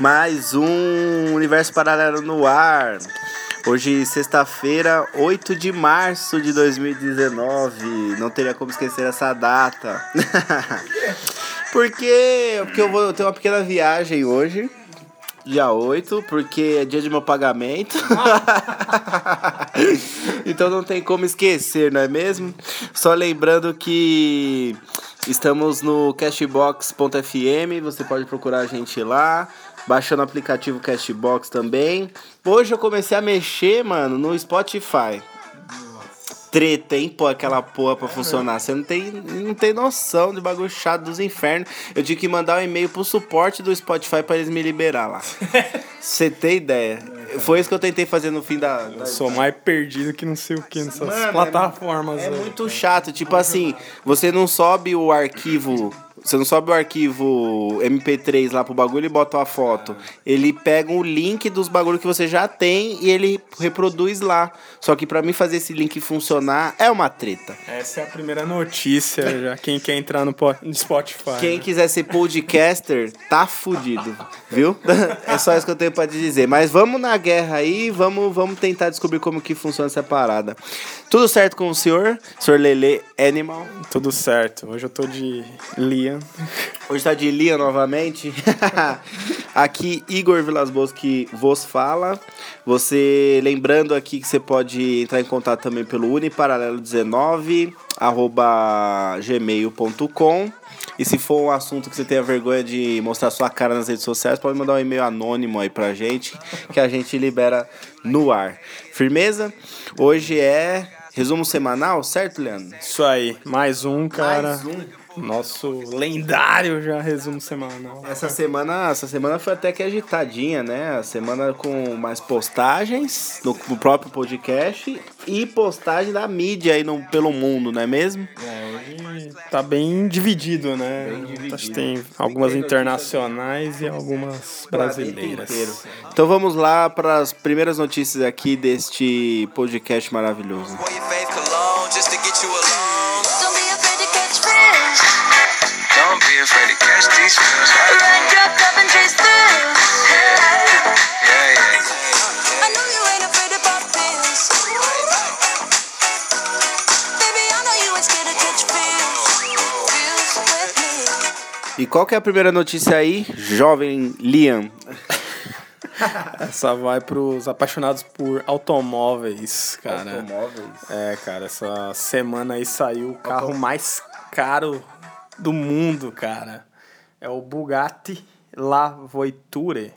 Mais um Universo Paralelo no ar. Hoje, sexta-feira, 8 de março de 2019. Não teria como esquecer essa data. Por quê? Porque eu vou ter uma pequena viagem hoje. Dia 8, porque é dia de meu pagamento. então não tem como esquecer, não é mesmo? Só lembrando que estamos no cashbox.fm, você pode procurar a gente lá, baixando o aplicativo Cashbox também. Hoje eu comecei a mexer, mano, no Spotify treta, hein, pô, aquela porra pra funcionar. Você não tem, não tem noção de bagulho chato dos infernos. Eu tive que mandar um e-mail pro suporte do Spotify pra eles me liberar lá. Você tem ideia? Foi isso que eu tentei fazer no fim da. da... Eu sou mais perdido que não sei o que nessas Mano, é plataformas. É, aí. muito chato. Tipo assim, você não sobe o arquivo. Você não sobe o arquivo MP3 lá pro bagulho e bota uma foto. Ele pega o link dos bagulhos que você já tem e ele reproduz lá. Só que pra mim fazer esse link funcionar é uma treta. Essa é a primeira notícia já. Quem quer entrar no Spotify. Quem né? quiser ser podcaster, tá fudido, viu? É só isso que eu tenho pra te dizer. Mas vamos na guerra aí, vamos, vamos tentar descobrir como que funciona essa parada. Tudo certo com o senhor? Senhor Lele Animal. Tudo certo. Hoje eu tô de Liam. Hoje tá de Lia novamente. aqui Igor Vilas Boas que vos fala. Você lembrando aqui que você pode entrar em contato também pelo uniparalelo19 arroba gmail.com e se for um assunto que você tenha vergonha de mostrar sua cara nas redes sociais, pode mandar um e-mail anônimo aí pra gente, que a gente libera no ar. Firmeza? Hoje é resumo semanal, certo, Leandro? Isso aí. Mais um, cara. Mais um. Nosso lendário já resumo semanal. Essa semana, essa semana foi até que agitadinha, né? A semana com mais postagens no, no próprio podcast e postagem da mídia aí no, pelo mundo, não é mesmo? É, hoje tá bem dividido, né? Bem dividido. Acho que tem algumas internacionais e algumas brasileiras. Então vamos lá para as primeiras notícias aqui deste podcast maravilhoso. Just to get you alone. E qual que é a primeira notícia aí, jovem Liam? Essa vai pros apaixonados por automóveis, cara. Automóveis. É, cara, essa semana aí saiu o carro mais caro do mundo, cara. É o Bugatti La Voiture.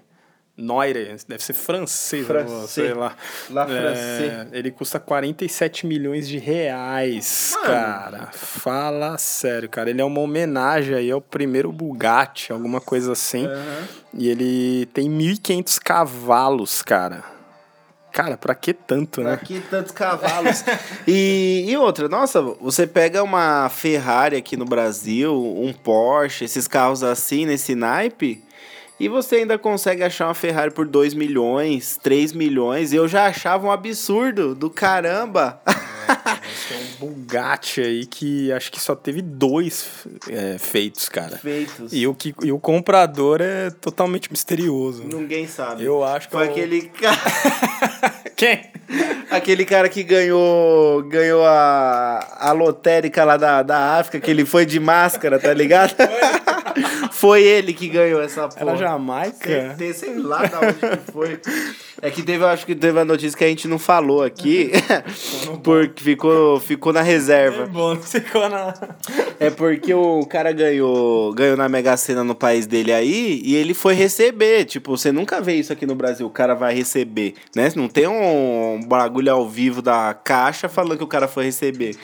Noire, deve ser francês, Francês. sei lá. La É, ele custa 47 milhões de reais, Mano. cara. Fala sério, cara. Ele é uma homenagem aí ao primeiro Bugatti, alguma coisa assim. E ele tem 1.500 cavalos, cara. Cara, pra que tanto, né? Aqui tantos cavalos. e, e outra, nossa, você pega uma Ferrari aqui no Brasil, um Porsche, esses carros assim, nesse naipe, e você ainda consegue achar uma Ferrari por 2 milhões, 3 milhões, eu já achava um absurdo do caramba. Tem um Bugatti aí que acho que só teve dois é, feitos, cara. Feitos. E o, que, e o comprador é totalmente misterioso. Ninguém sabe. Eu acho que Foi é o- aquele cara. Quem? Aquele cara que ganhou ganhou a, a lotérica lá da, da África, que ele foi de máscara, tá ligado? foi ele que ganhou essa porra. Era Jamaica? Sei, sei lá da onde que foi. É que teve, eu acho que teve a notícia que a gente não falou aqui, porque ficou, ficou na É reserva. bom, ficou na. É porque o cara ganhou, ganhou na Mega Sena no país dele aí e ele foi receber. Tipo, você nunca vê isso aqui no Brasil, o cara vai receber, né? Não tem um bagulho ao vivo da caixa falando que o cara foi receber.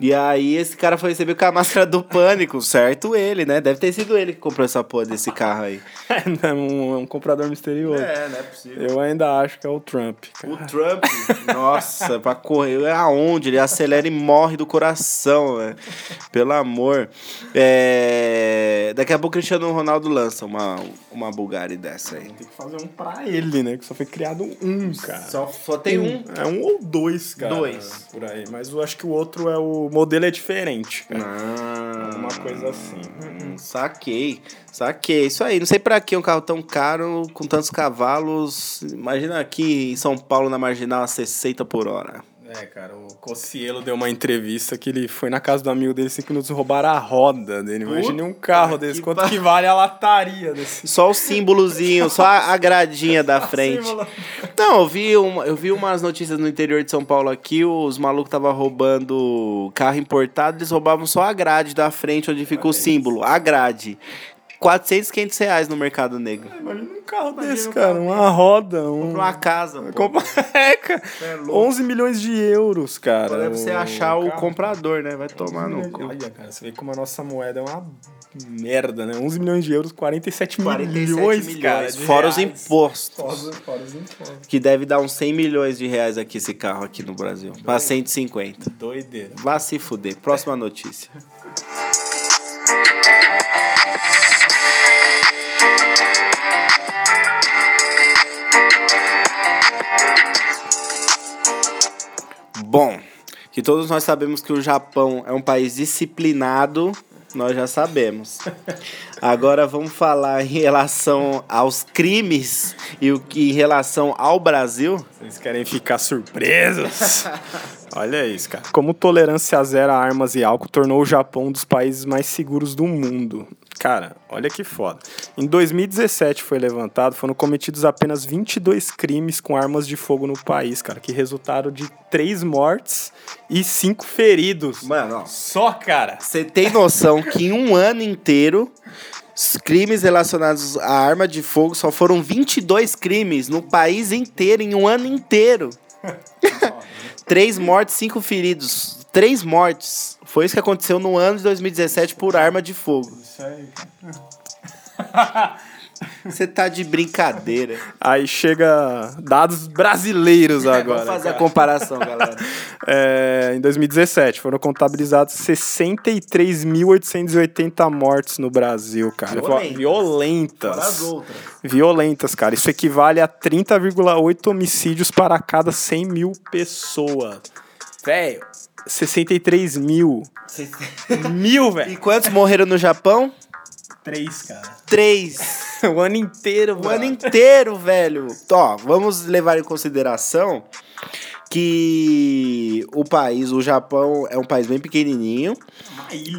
E aí esse cara foi receber com a máscara do pânico, certo ele, né? Deve ter sido ele que comprou essa porra desse carro aí. É um, é um comprador misterioso. não é possível. Eu ainda acho que é o Trump. O Trump, nossa, pra correr aonde? Ele acelera e morre do coração, velho. Pelo amor. É, Daqui a pouco o Cristiano Ronaldo lança uma, uma Bulgari dessa aí. Tem que fazer um pra ele, né? Que só foi criado um, cara. Só, só tem um. É um ou dois, cara. Dois. Por aí. Mas eu acho que o outro é o modelo é diferente, cara. Ah, Alguma coisa assim. hum, saquei, saquei. Isso aí. Não sei pra que um carro tão caro, com tantos cavalos. Imagina aqui em São Paulo, na marginal, a 60 por hora. É, cara, o Cossielo deu uma entrevista que ele foi na casa do amigo dele cinco minutos e roubaram a roda dele. Imagine um carro Puta desse. que Quanto pa- que vale a lataria desse? Só o símbolozinho, só a gradinha da frente. Não, eu vi, uma, eu vi umas notícias no interior de São Paulo aqui, os malucos estavam roubando carro importado, eles roubavam só a grade da frente, onde fica o símbolo, a grade. 400, 500 reais no mercado negro. Imagina um carro desse, cara. Uma roda, um... Pra uma casa, pô. Compa- É, cara. 11 milhões de euros, cara. Deve você o achar o carro. comprador, né? Vai tomar no cu. Olha, cara, você vê como a nossa moeda é uma merda, né? 11 milhões de euros, 47, 47 milhões, milhões, cara. de fora os reais. impostos. Fora, fora os impostos. Que deve dar uns 100 milhões de reais aqui esse carro aqui no Brasil. Pra 150. Doideira. Vá se fuder. Próxima notícia. Bom, que todos nós sabemos que o Japão é um país disciplinado, nós já sabemos. Agora vamos falar em relação aos crimes e o que em relação ao Brasil. Vocês querem ficar surpresos? Olha isso, cara. Como tolerância zero a armas e álcool tornou o Japão um dos países mais seguros do mundo. Cara, olha que foda. Em 2017 foi levantado, foram cometidos apenas 22 crimes com armas de fogo no país, cara, que resultaram de 3 mortes e 5 feridos. Mano, ó, Só, cara. Você tem noção que em um ano inteiro, os crimes relacionados à arma de fogo só foram 22 crimes no país inteiro, em um ano inteiro. Três mortes, cinco feridos. Três mortes. Foi isso que aconteceu no ano de 2017 por arma de fogo. Isso aí. Você tá de brincadeira. Aí chega dados brasileiros agora. Vamos fazer a cara. comparação, galera. É, em 2017 foram contabilizados 63.880 mortes no Brasil, cara. Violentas. Violentas. Fora as outras. Violentas, cara. Isso equivale a 30,8 homicídios para cada 100 mil pessoas. Velho, 63 mil. Mil, E velho. quantos morreram no Japão? Três, cara. Três. O ano inteiro, O ano inteiro, velho. Ó, vamos levar em consideração que o país, o Japão, é um país bem pequenininho.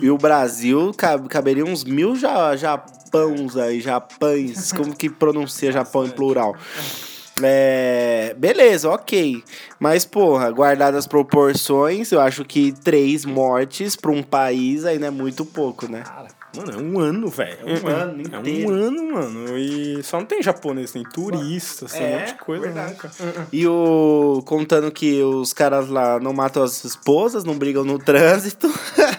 E o Brasil cab- caberia uns mil ja japãos aí, japães. Como que pronuncia Japão em plural? É, beleza, ok. Mas, porra, guardadas as proporções, eu acho que três mortes pra um país ainda é muito pouco, né? Cara, mano, é um ano, velho. É um ano É inteiro. um ano, mano. E só não tem japonês, tem turistas, tem um monte de coisa, né? E o. Contando que os caras lá não matam as esposas, não brigam no trânsito.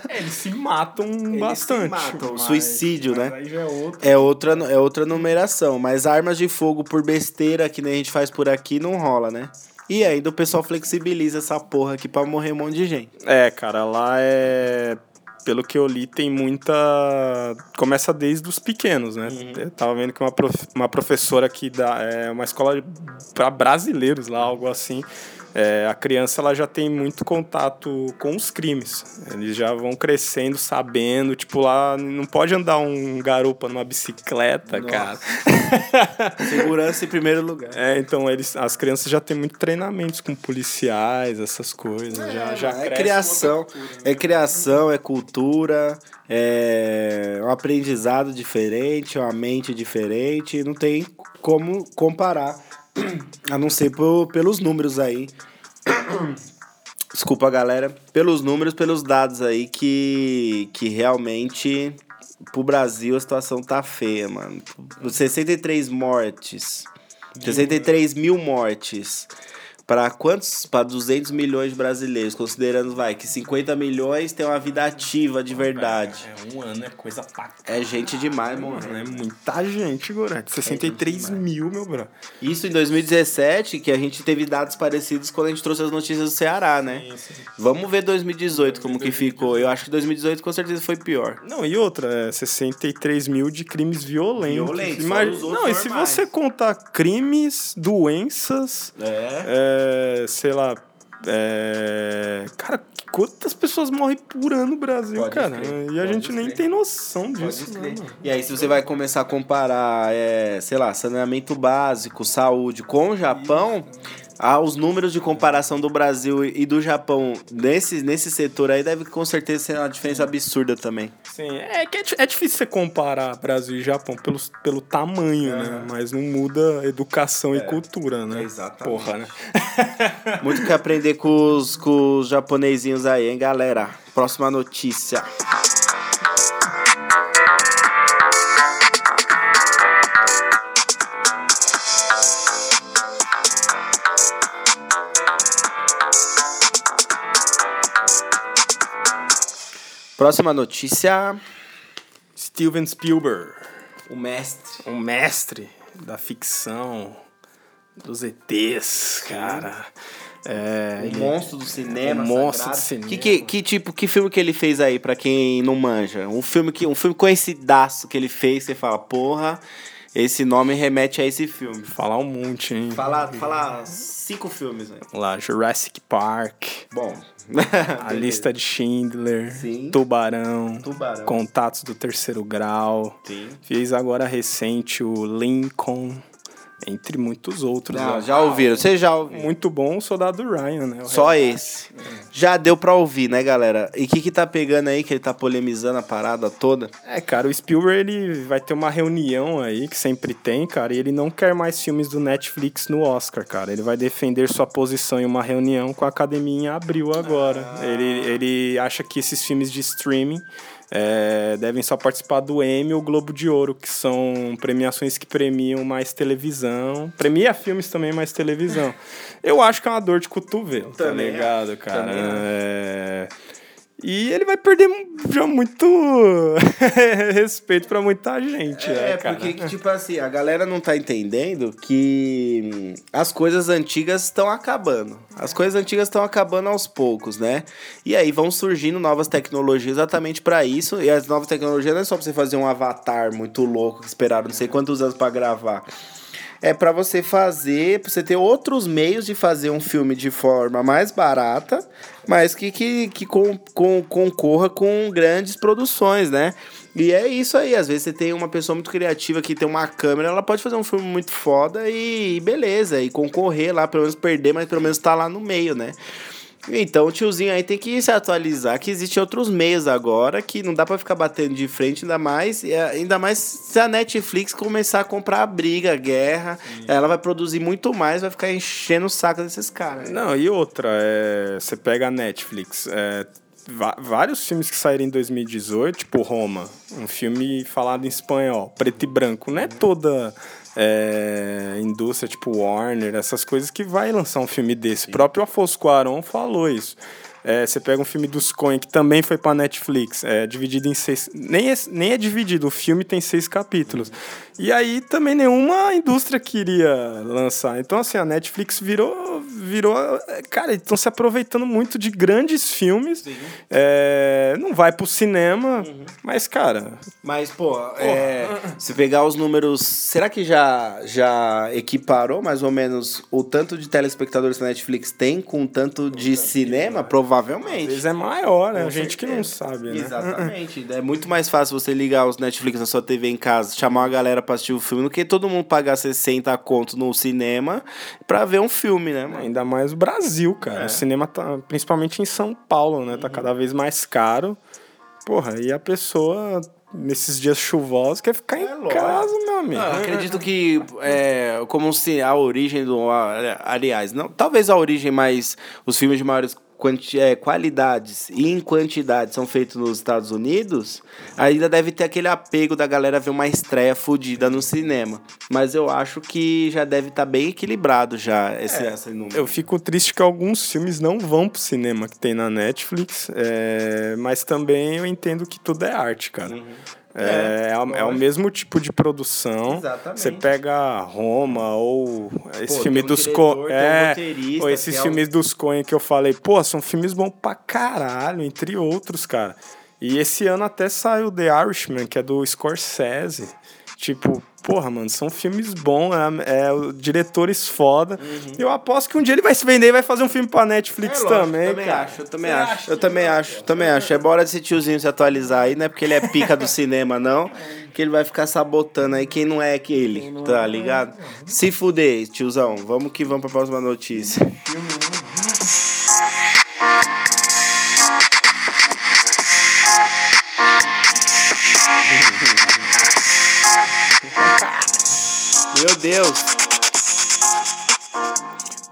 É, eles se matam bastante. matam, suicídio, né? Aí já é outro. É outra, é outra numeração. Mas armas de fogo por besteira que nem a gente faz por aqui não rola, né? E ainda o pessoal flexibiliza essa porra aqui pra morrer um monte de gente. É, cara, lá é. Pelo que eu li, tem muita. Começa desde os pequenos, né? Eu tava vendo que uma, prof... uma professora que dá. É uma escola para brasileiros lá, algo assim. É, a criança ela já tem muito contato com os crimes. Eles já vão crescendo, sabendo. Tipo, lá não pode andar um garupa numa bicicleta, Nossa. cara. Segurança em primeiro lugar. É, então eles, as crianças já têm muito treinamentos com policiais, essas coisas. já, já é criação, cultura, né? é criação, é cultura, é um aprendizado diferente, uma mente diferente, não tem como comparar, a não ser por- pelos números aí. Desculpa, galera, pelos números, pelos dados aí que, que realmente pro Brasil a situação tá feia, mano. 63 mortes, 63 mil mortes Pra quantos? Pra 200 milhões de brasileiros, considerando, vai, que 50 milhões tem uma vida ativa de verdade. É, um ano é coisa pra É gente demais, mano. É muita gente, Gorete. 63 mil, meu bro. Isso em 2017, que a gente teve dados parecidos quando a gente trouxe as notícias do Ceará, né? Vamos ver 2018 como que ficou. Eu acho que 2018 com certeza foi pior. Não, e outra, é 63 mil de crimes violentos. Violentos, outros Não, e se normais. você contar crimes, doenças, É. é, sei lá. É, cara, quantas pessoas morrem por ano no Brasil, Pode cara? crer, e a pode gente nem crer. tem noção disso, né? E aí, se você vai começar a comparar, é, sei lá, saneamento básico, saúde com o Japão, ah, os números de comparação do Brasil e do Japão nesse, nesse setor aí deve com certeza ser uma diferença absurda também. Sim, é que é, é difícil você comparar Brasil e Japão pelo, pelo tamanho, né? Mas não muda educação e cultura, né? exatamente. Porra, né? Muito que aprender com os, com os japonesinhos aí, hein, galera? Próxima notícia. Próxima notícia. Steven Spielberg. O mestre. um mestre da ficção, dos ETs, cara. É, O ele- monstro do cinema. O monstro do cinema. Que, que, que tipo, que filme que ele fez aí, pra quem não manja? Um filme, que, um filme conhecidaço que ele fez, você fala, porra, esse nome remete a esse filme. Falar um monte, hein? Fala, fala cinco filmes aí. Vamos lá, Jurassic Park, Bom. A Lista de Schindler. Tubarão, Tubarão. Contatos do Terceiro Grau. Sim. Fiz agora recente o Lincoln, entre muitos outros. Não, ó. já ouviram, você já. Muito bom o Soldado Ryan, né? O Só esse. Já deu pra ouvir, né, galera? E o que que tá pegando aí, que ele tá polemizando a parada toda? É, cara, o Spielberg ele vai ter uma reunião aí, que sempre tem, cara, e ele não quer mais filmes do Netflix no Oscar, cara. Ele vai defender sua posição em uma reunião com a academia em abril agora. Ele, ele acha que esses filmes de streaming é, devem só participar do Emmy ou Globo de Ouro, que são premiações que premiam mais televisão. Premia filmes também, mais televisão. Eu acho que é uma dor de cotovelo, tá Também ligado, acho, cara? também. É... E ele vai perder já muito respeito pra muita gente, né, É, porque, que, tipo assim, a galera não tá entendendo que hum, as coisas antigas estão acabando. As coisas antigas estão acabando aos poucos, né? E aí vão surgindo novas tecnologias exatamente pra isso. E as novas tecnologias não é só pra você fazer um avatar muito louco que esperaram não sei quantos anos pra gravar. É pra você fazer, pra você ter outros meios de fazer um filme de forma mais barata, mas que, que, que com, com, concorra com grandes produções, né? E é isso aí, às vezes você tem uma pessoa muito criativa que tem uma câmera, ela pode fazer um filme muito foda e, e beleza, e concorrer lá, pelo menos perder, mas pelo menos tá lá no meio, né? Então o tiozinho aí tem que se atualizar, que existem outros meios agora que não dá pra ficar batendo de frente, ainda mais, e, eh, ainda mais se a Netflix começar a comprar a briga, a guerra, ela vai produzir muito mais, vai ficar enchendo o saco desses caras. Não, e outra, é, você pega a Netflix, é, vários filmes que saíram em 2018, tipo Roma, um filme falado em espanhol, preto e branco, não é toda é, indústria tipo Warner, essas coisas que vai lançar um filme desse. O próprio Afonso Cuarón falou isso. É, você pega um filme dos Coen que também foi pra Netflix, é dividido em seis. Nem é, nem é dividido, o filme tem seis capítulos. E aí também nenhuma indústria queria lançar. Então, assim, a Netflix virou. virou cara, estão se aproveitando muito de grandes filmes. É, não vai pro cinema, mas, cara. Mas, pô, é, se pegar os números, será que já, já equiparou mais ou menos o tanto de telespectadores que a Netflix tem com o tanto de cinema? Às Provavelmente. vezes é maior, né? Com A gente que não certeza. sabe, né? Exatamente. É muito mais fácil você ligar os Netflix na sua TV em casa, chamar uma galera pra assistir o filme, do que todo mundo pagar 60 conto no cinema pra ver um filme, né, mano? Ainda mais o Brasil, cara. É. O cinema tá, principalmente em São Paulo, né? Tá Uhum. cada vez mais caro. Porra, e a pessoa, nesses dias chuvosos, quer ficar em É lógico. casa, meu amigo. Ah, acredito que é, como se a origem do. Aliás, não, talvez a origem mais. Os filmes de maiores é, qualidades e em quantidade são feitos nos Estados Unidos, ainda deve ter aquele apego da galera ver uma estreia fodida no cinema. Mas eu acho que já deve estar bem equilibrado já esse, esse número. Eu fico triste que alguns filmes não vão pro cinema que tem na Netflix, é, mas também eu entendo que tudo é arte, cara. É, é, o- é o mesmo tipo de produção. Exatamente. Você pega Roma ou esse Pô, filme um dos Co um é, roteirista, ou esses que é filmes dos Coen que eu falei, pô, são filmes bons pra caralho, entre outros, cara. E esse ano até saiu The Irishman, que é do Scorsese. Tipo, porra, mano, são filmes bons, é, é o- diretores foda. Eu aposto que um dia ele vai se vender e vai fazer um filme pra Netflix Uhum. É lógico, também, também cara. acho, eu também acho. Eu também acho, também acho. É bora desse tiozinho se atualizar aí, não é porque ele é pica do cinema, não. Que ele vai ficar sabotando aí quem não é que ele, tá ligado? Se fuder, tiozão. Vamos que vamos pra próxima notícia. Meu Deus.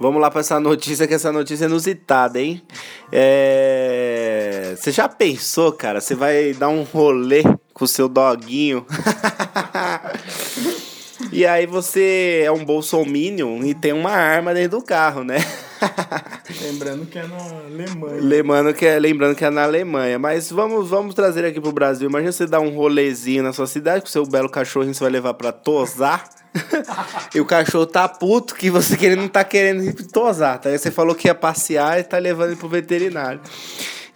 Vamos lá pra essa notícia, que essa notícia é inusitada, hein? É... Você já pensou, cara? Você vai dar um rolê com o seu doguinho. e aí você é um bolsominion e tem uma arma dentro do carro, né? Lembrando que é na Alemanha. Lembrando que, é, lembrando que é na Alemanha. Mas vamos, vamos trazer aqui pro Brasil. Imagina você dar um rolezinho na sua cidade com seu belo cachorrinho, você vai levar pra tosar. e o cachorro tá puto que você que ele não tá querendo tosar. Tá? Aí você falou que ia passear e tá levando ele pro veterinário.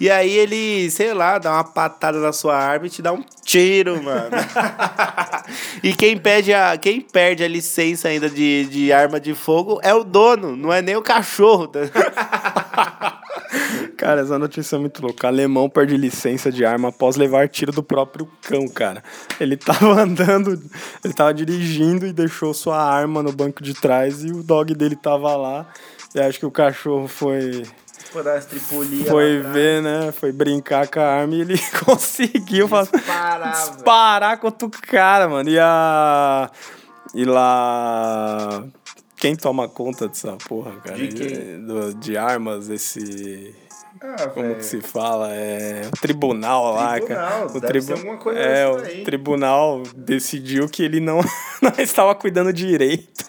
E aí ele, sei lá, dá uma patada na sua arma e te dá um tiro, mano. e quem perde a, quem perde a licença ainda de, de arma de fogo é o dono, não é nem o cachorro. tá? Cara, essa notícia é muito louca. Alemão perde licença de arma após levar tiro do próprio cão, cara. Ele tava andando, ele tava dirigindo e deixou sua arma no banco de trás e o dog dele tava lá. E acho que o cachorro foi Foi dar as tripulias foi ver, né? Foi brincar com a arma e ele conseguiu fazer Disparar, velho. disparar contra o cara, mano. E a. E lá. Quem toma conta dessa porra, cara? De? Do- de armas, esse. Ah, Como que se fala? É. O tribunal lá, Tribunal, cara. O coisa é, o tribunal decidiu que ele não, não estava cuidando direito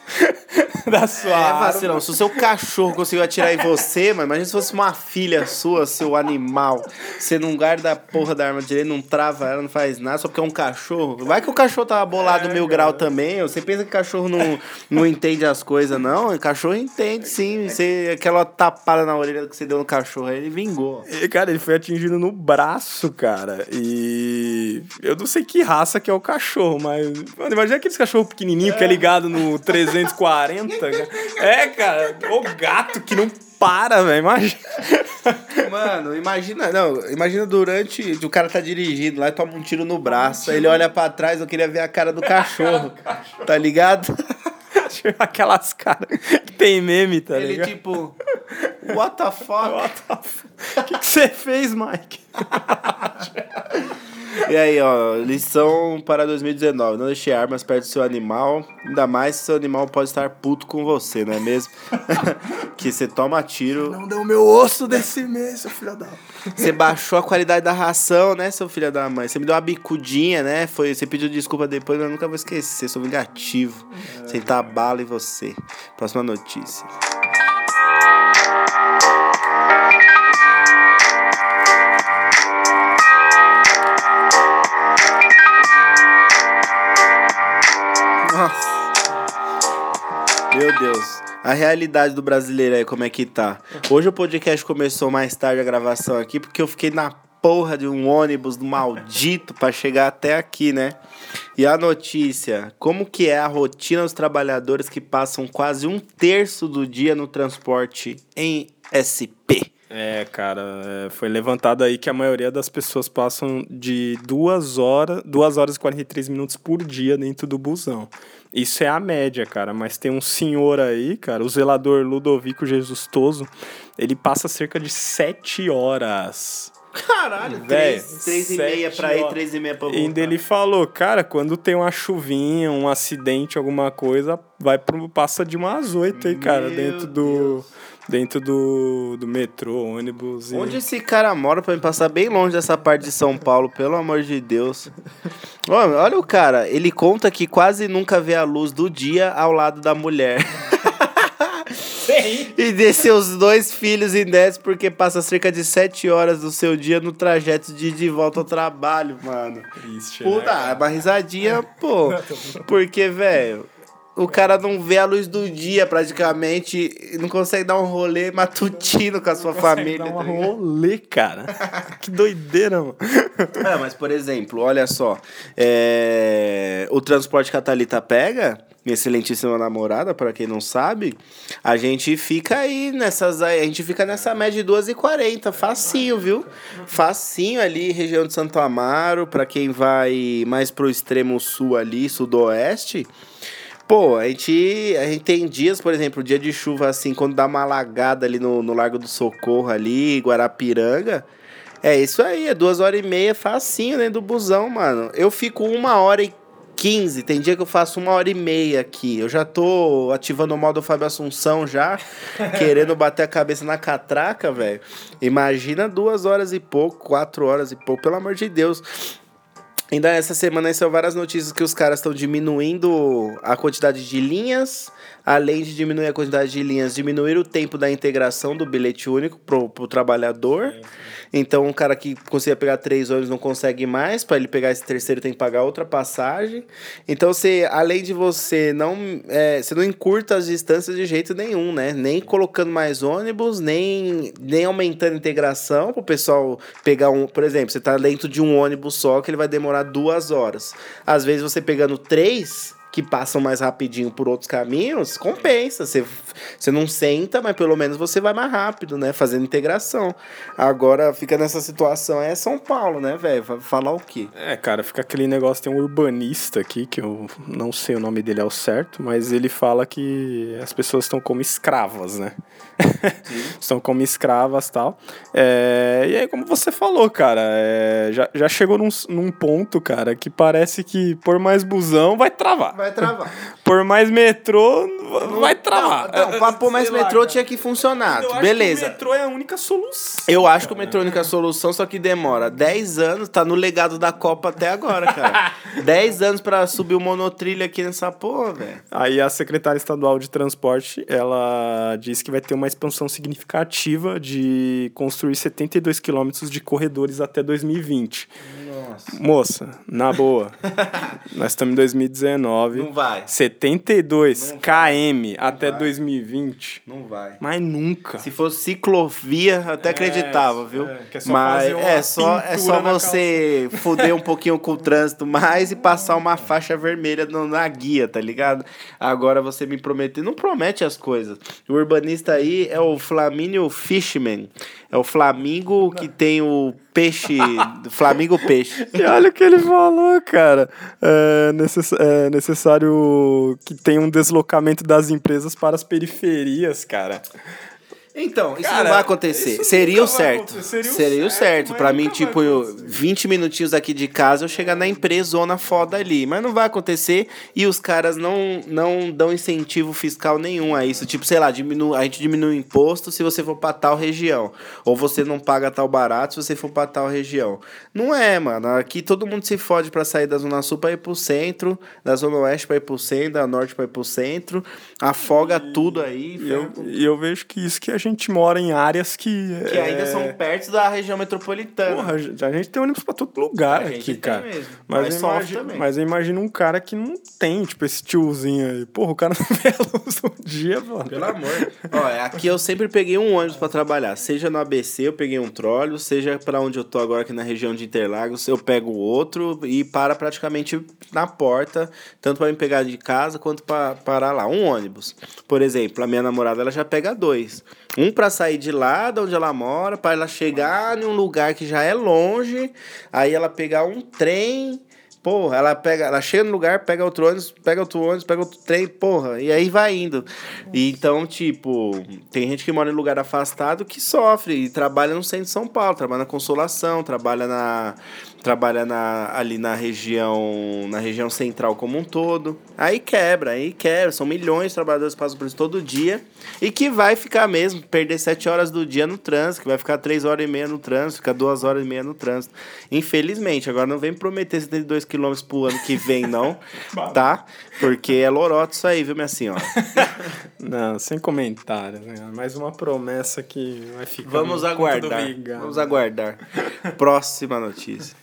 da sua É, arma. vacilão. Se o seu cachorro conseguiu atirar em você, mas imagina se fosse uma filha sua, seu animal. Você não guarda a porra da arma direito, não trava ela, não faz nada, só porque é um cachorro. Vai que o cachorro tava bolado mil grau também. Você pensa que cachorro não, não entende as coisas, não? O cachorro entende, sim. Você, aquela tapada na orelha que você deu no cachorro, aí ele vingou. E, Cara, ele foi atingido no braço, cara. E eu não sei que raça que é o cachorro, mas. Mano, imagina aqueles cachorro pequenininho que é ligado no 340. Cara. É, cara, o gato que não para, velho. Imagina. Mano, imagina, não, imagina durante. O cara tá dirigindo lá e toma um tiro no braço. Aí ele olha pra trás, eu queria ver a cara do cachorro. Tá ligado? Aquelas caras que tem meme, tá Ele ligado? tipo. What the fuck? O que que você fez, Mike? E aí, ó, lição para 2019. Não deixe armas perto do seu animal. Ainda mais se seu animal pode estar puto com você, não é mesmo? que você toma tiro. Não deu meu osso desse mês, seu filho da. Você baixou a qualidade da ração, né, seu filho da mãe? Você me deu uma bicudinha, né? Foi, você pediu desculpa depois, mas eu nunca vou esquecer. Sou vingativo. Sentar a bala em você. Próxima notícia. Nossa. Meu Deus. A realidade do brasileiro aí, como é que tá? Hoje o podcast começou mais tarde a gravação aqui, porque eu fiquei na porra de um ônibus maldito pra chegar até aqui, né? E a notícia, como que é a rotina dos trabalhadores que passam quase um terço do dia no transporte em SP? É, cara, é, foi levantado aí que a maioria das pessoas passam de duas horas, duas horas e 43 minutos por dia dentro do busão. Isso é a média, cara, mas tem um senhor aí, cara, o zelador Ludovico Jesustoso, ele passa cerca de sete horas. Caralho, Véi, três, três e meia pra ir, três e meia pra E voltar. ainda ele falou, cara, quando tem uma chuvinha, um acidente, alguma coisa, vai pro, passa de umas oito aí, cara, Meu dentro do, dentro do, do metrô, ônibus. E... Onde esse cara mora pra me passar bem longe dessa parte de São Paulo, pelo amor de Deus. Olha, olha o cara, ele conta que quase nunca vê a luz do dia ao lado da mulher. E de seus dois filhos em 10 porque passa cerca de 7 horas do seu dia no trajeto de de volta ao trabalho, mano. Triste, Puta, né? é uma risadinha, pô. Porque, velho, o cara não vê a luz do dia praticamente, não consegue dar um rolê matutino com a sua família. Dá um tá rolê, cara. que doideira, mano. É, mas por exemplo, olha só, é, o transporte que a Thalita pega, minha excelentíssima namorada, para quem não sabe, a gente fica aí nessas, a gente fica nessa média de 2h40, facinho, viu? Facinho ali, região de Santo Amaro, para quem vai mais pro extremo sul ali, sudoeste. Pô, a gente, a gente tem dias, por exemplo, dia de chuva assim, quando dá uma alagada ali no, no Largo do Socorro ali, Guarapiranga. É isso aí, é duas horas e meia, facinho dentro do busão, mano. Eu fico uma hora e quinze, tem dia que eu faço uma hora e meia aqui. Eu já tô ativando o modo Fábio Assunção já, querendo bater a cabeça na catraca, velho. Imagina duas horas e pouco, quatro horas e pouco, pelo amor de Deus. Ainda essa semana aí são várias notícias que os caras estão diminuindo a quantidade de linhas, além de diminuir a quantidade de linhas, diminuir o tempo da integração do bilhete único pro, pro trabalhador. Então, um cara que conseguia pegar três ônibus não consegue mais, para ele pegar esse terceiro tem que pagar outra passagem. Então, você, além de você não, é, você não encurta as distâncias de jeito nenhum, né? Nem colocando mais ônibus, nem, nem aumentando a integração para o pessoal pegar um, por exemplo, você tá dentro de um ônibus só que ele vai demorar duas horas. Às vezes você pegando três que passam mais rapidinho por outros caminhos, compensa. Você, você não senta, mas pelo menos você vai mais rápido, né? Fazendo integração. Agora fica nessa situação, é São Paulo, né, velho? Falar o quê? É, cara, fica aquele negócio, tem um urbanista aqui, que eu não sei o nome dele ao certo, mas ele fala que as pessoas estão como escravas, né? estão como escravas e tal. É, e aí, como você falou, cara, é, já, já chegou num, num ponto, cara, que parece que por mais busão vai travar. Vai travar. Por mais metrô vai travar. Não, não, pra pôr mais lá, metrô cara. tinha que funcionar. Eu acho Beleza. que o metrô é a única solução. Eu acho que o metrô é a única solução, só que demora 10 anos, tá no legado da Copa até agora, cara. 10 anos pra subir o monotrilho aqui nessa porra, velho. Aí a secretária estadual de transporte, ela disse que vai ter uma expansão significativa de construir 72 quilômetros de corredores até 2020. Nossa. Moça, na boa, nós estamos em 2019. Não vai. 72 Não km até vai. 2020. Não vai. Mas nunca. Se fosse ciclovia, até acreditava, viu? é, que é só Mas é só, é só você fuder um pouquinho com o trânsito mais e passar uma faixa vermelha na guia, tá ligado? Agora você me prometeu. Não promete as coisas. O urbanista aí é o Flamínio Fishman. É o Flamingo que tem o peixe. Flamingo Peixe. E olha o que ele falou, cara. É, necess- é necessário que tenha um deslocamento das empresas para as periferias, cara. Então, isso Cara, não vai acontecer. Seria o certo. acontecer. Seria, Seria o certo. Pra mim, tipo, eu, acontecer. 20 minutinhos aqui de casa, eu chegar na empresa zona foda ali. Mas não vai acontecer e os caras não, não dão incentivo fiscal nenhum a isso. Tipo, sei lá, diminu a gente diminui o imposto se você for pra tal região. Ou você não paga tal barato se você for pra tal região. Não é, mano. Aqui todo mundo se fode pra sair da Zona Sul pra ir pro centro, da Zona Oeste pra ir pro centro, da Norte pra ir pro centro. Afoga tudo aí. E eu, e eu vejo que isso que a gente mora em áreas que. Que ainda é, são perto da região metropolitana. Porra, a gente tem ônibus pra todo lugar A gente aqui, tem cara. mesmo, Mas, mas eu imagino, também. mas eu imagino um cara que não tem, tipo, esse tiozinho aí. Porra, o cara não vê a luz do dia, mano. Pelo amor. Olha, aqui eu sempre peguei um ônibus pra trabalhar. Seja no ABC, eu peguei um tróleo, seja pra onde eu tô agora, aqui na região de Interlagos, eu pego outro e para praticamente na porta, tanto pra me pegar de casa quanto pra parar lá. Um ônibus. Por exemplo, a minha namorada ela já pega dois. Um pra sair de lá, de onde ela mora, pra ela chegar em um lugar que já é longe, aí ela pegar um trem Porra, ela pega, ela chega no lugar, pega outro ônibus, pega outro ônibus, pega outro trem, porra, e aí vai indo. E então, tipo, tem gente que mora em lugar afastado que sofre e trabalha no centro de São Paulo, trabalha na Consolação, trabalha na trabalha na, ali na região na região central como um todo. Aí quebra, aí quebra. São milhões de trabalhadores que passam por isso todo dia e que vai ficar mesmo, perder sete horas do dia no trânsito, que vai ficar três horas e meia no trânsito, ficar duas horas e meia no trânsito. Infelizmente, agora não vem prometer 72 km por ano que vem, não, tá? Porque é loroto isso aí, viu, minha senhora? Não, sem comentário, né? Mais uma promessa que vai ficar. Vamos aguardar. Vamos aguardar. Próxima notícia.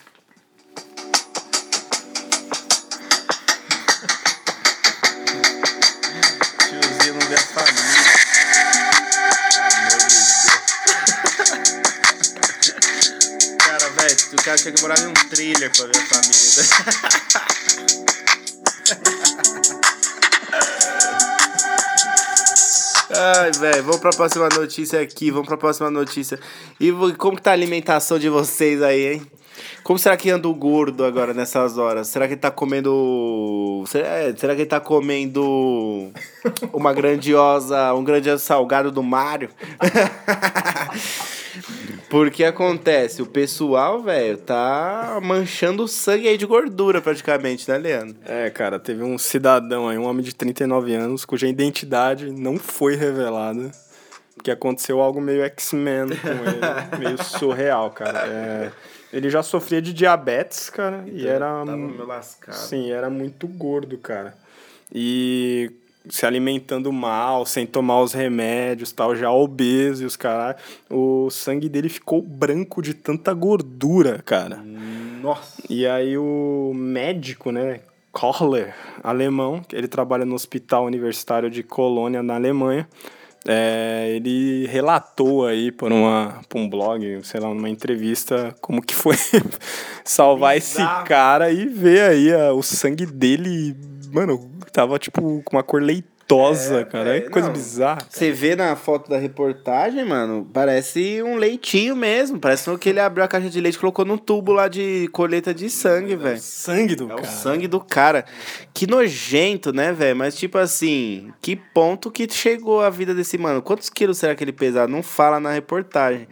Família. Cara, velho, o cara tinha que morar em um trailer pra ver a família. Ai, velho, vamos pra próxima notícia aqui, vamos pra próxima notícia. E como que tá a alimentação de vocês aí, hein? Como será que anda o gordo agora nessas horas? Será que ele tá comendo. Será, é, será que ele tá comendo uma grandiosa. um grandioso salgado do Mário? Porque acontece, o pessoal, velho, tá manchando o sangue aí de gordura praticamente, né, Leandro? É, cara, teve um cidadão aí, um homem de 39 anos, cuja identidade não foi revelada. Porque aconteceu algo meio X-Men com ele, meio surreal, cara. É, ele já sofria de diabetes, cara, e era. Tava meio lascado. Sim, era muito gordo, cara. E se alimentando mal, sem tomar os remédios, tal, já obeso e os caras. O sangue dele ficou branco de tanta gordura, cara. Nossa. E aí o médico, né, Kohler, alemão, ele trabalha no Hospital Universitário de Colônia, na Alemanha, é, ele relatou aí por, uma, por um blog, sei lá, numa entrevista, como que foi salvar esse Bizarro. cara e ver aí a- o sangue dele, mano, tava tipo com uma cor leitosa, É, cara. É, é, coisa não. bizarra. Você vê na foto da reportagem, mano, parece um leitinho mesmo. Parece que ele abriu a caixa de leite e colocou num tubo lá de colheita de sangue, velho. Sangue do É o cara. sangue do cara. Que nojento, né, velho? Mas, tipo assim, que ponto que chegou a vida desse mano? Quantos quilos será que ele pesava? Não fala na reportagem.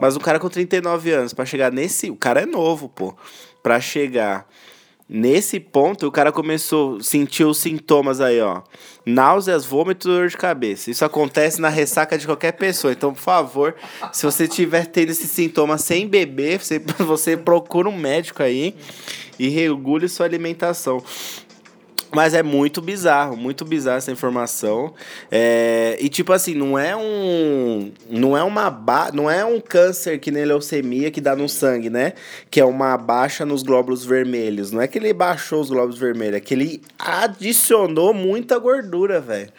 Mas o cara com 39 anos, pra chegar nesse. O cara é novo, pô. Pra chegar nesse ponto, o cara começou a sentir os sintomas aí, ó. Náuseas, vômito dor de cabeça. Isso acontece na ressaca de qualquer pessoa. Então, por favor, se você tiver tendo esses sintomas sem beber, você, você procura um médico aí e regule sua alimentação. Mas é muito bizarro, muito bizarro essa informação. É, e tipo assim, não é um. Não é uma ba não é um câncer que nem leucemia que dá no sangue, né? Que é uma baixa nos glóbulos vermelhos. Não é que ele baixou os glóbulos vermelhos, é que ele adicionou muita gordura, velho.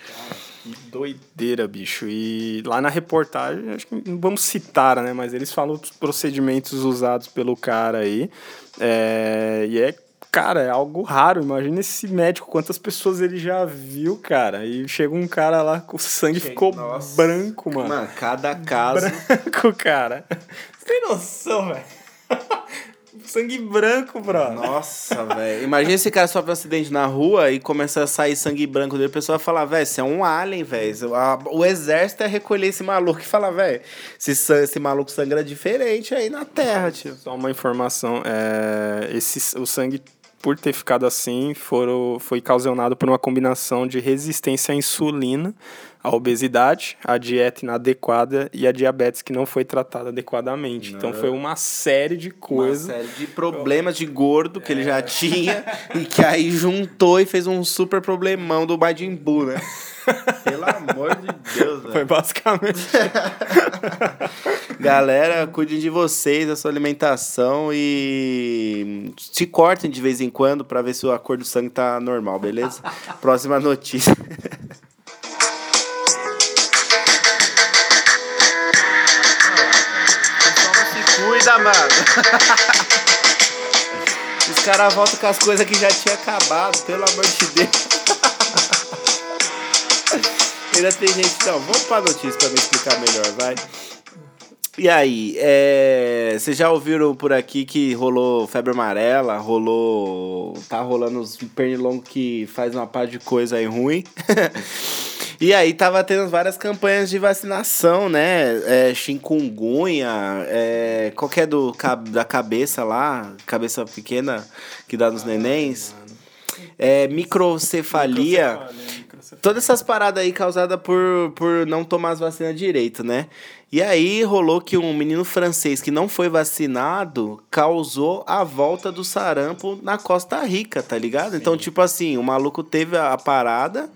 Que doideira, bicho. E lá na reportagem, acho que não vamos citar, né? Mas eles falam dos procedimentos usados pelo cara aí. É, e é, cara, é algo raro. Imagina esse médico, quantas pessoas ele já viu, cara. E chega um cara lá com o sangue ficou Nossa. branco, mano. Mano, cada caso. Branco, cara. Você tem noção, velho? sangue branco, bro. Nossa, velho. Imagina esse cara sofre um acidente na rua e começa a sair sangue branco dele. O pessoal vai falar, velho, você é um alien, velho. O exército é recolher esse maluco e falar, velho, esse, esse maluco sangra diferente aí na terra, tio. Só uma informação, é, esse, o sangue, por ter ficado assim, foram, foi causado por uma combinação de resistência à insulina, à obesidade, à dieta inadequada e à diabetes que não foi tratada adequadamente. Então foi uma série de Uma coisas. série de problemas de gordo que ele já tinha e que aí juntou e fez um super problemão do Majin Buu, né? Pelo amor de Deus, Foi velho. basicamente. Galera, cuidem de vocês, da sua alimentação e se cortem de vez em quando pra ver se a cor do sangue tá normal, beleza? Próxima notícia. Cuida, mano. Os caras voltam com as coisas que já tinha acabado, pelo amor de Deus. Ainda tem gente. Não, vamos pra notícia pra me explicar melhor, vai. E aí, é, vocês já ouviram por aqui que rolou febre amarela, rolou. tá rolando os pernilongos que faz uma par de coisa aí ruim. e aí tava tendo várias campanhas de vacinação, né? É, chikungunya, é, qualquer do, ca- da cabeça lá, cabeça pequena que dá nos nenéns. É, microcefalia. Todas essas paradas aí causadas por, por não tomar as vacinas direito, né? E aí rolou que um menino francês que não foi vacinado causou a volta do sarampo na Costa Rica, tá ligado? Então, tipo assim, o maluco teve a, a parada.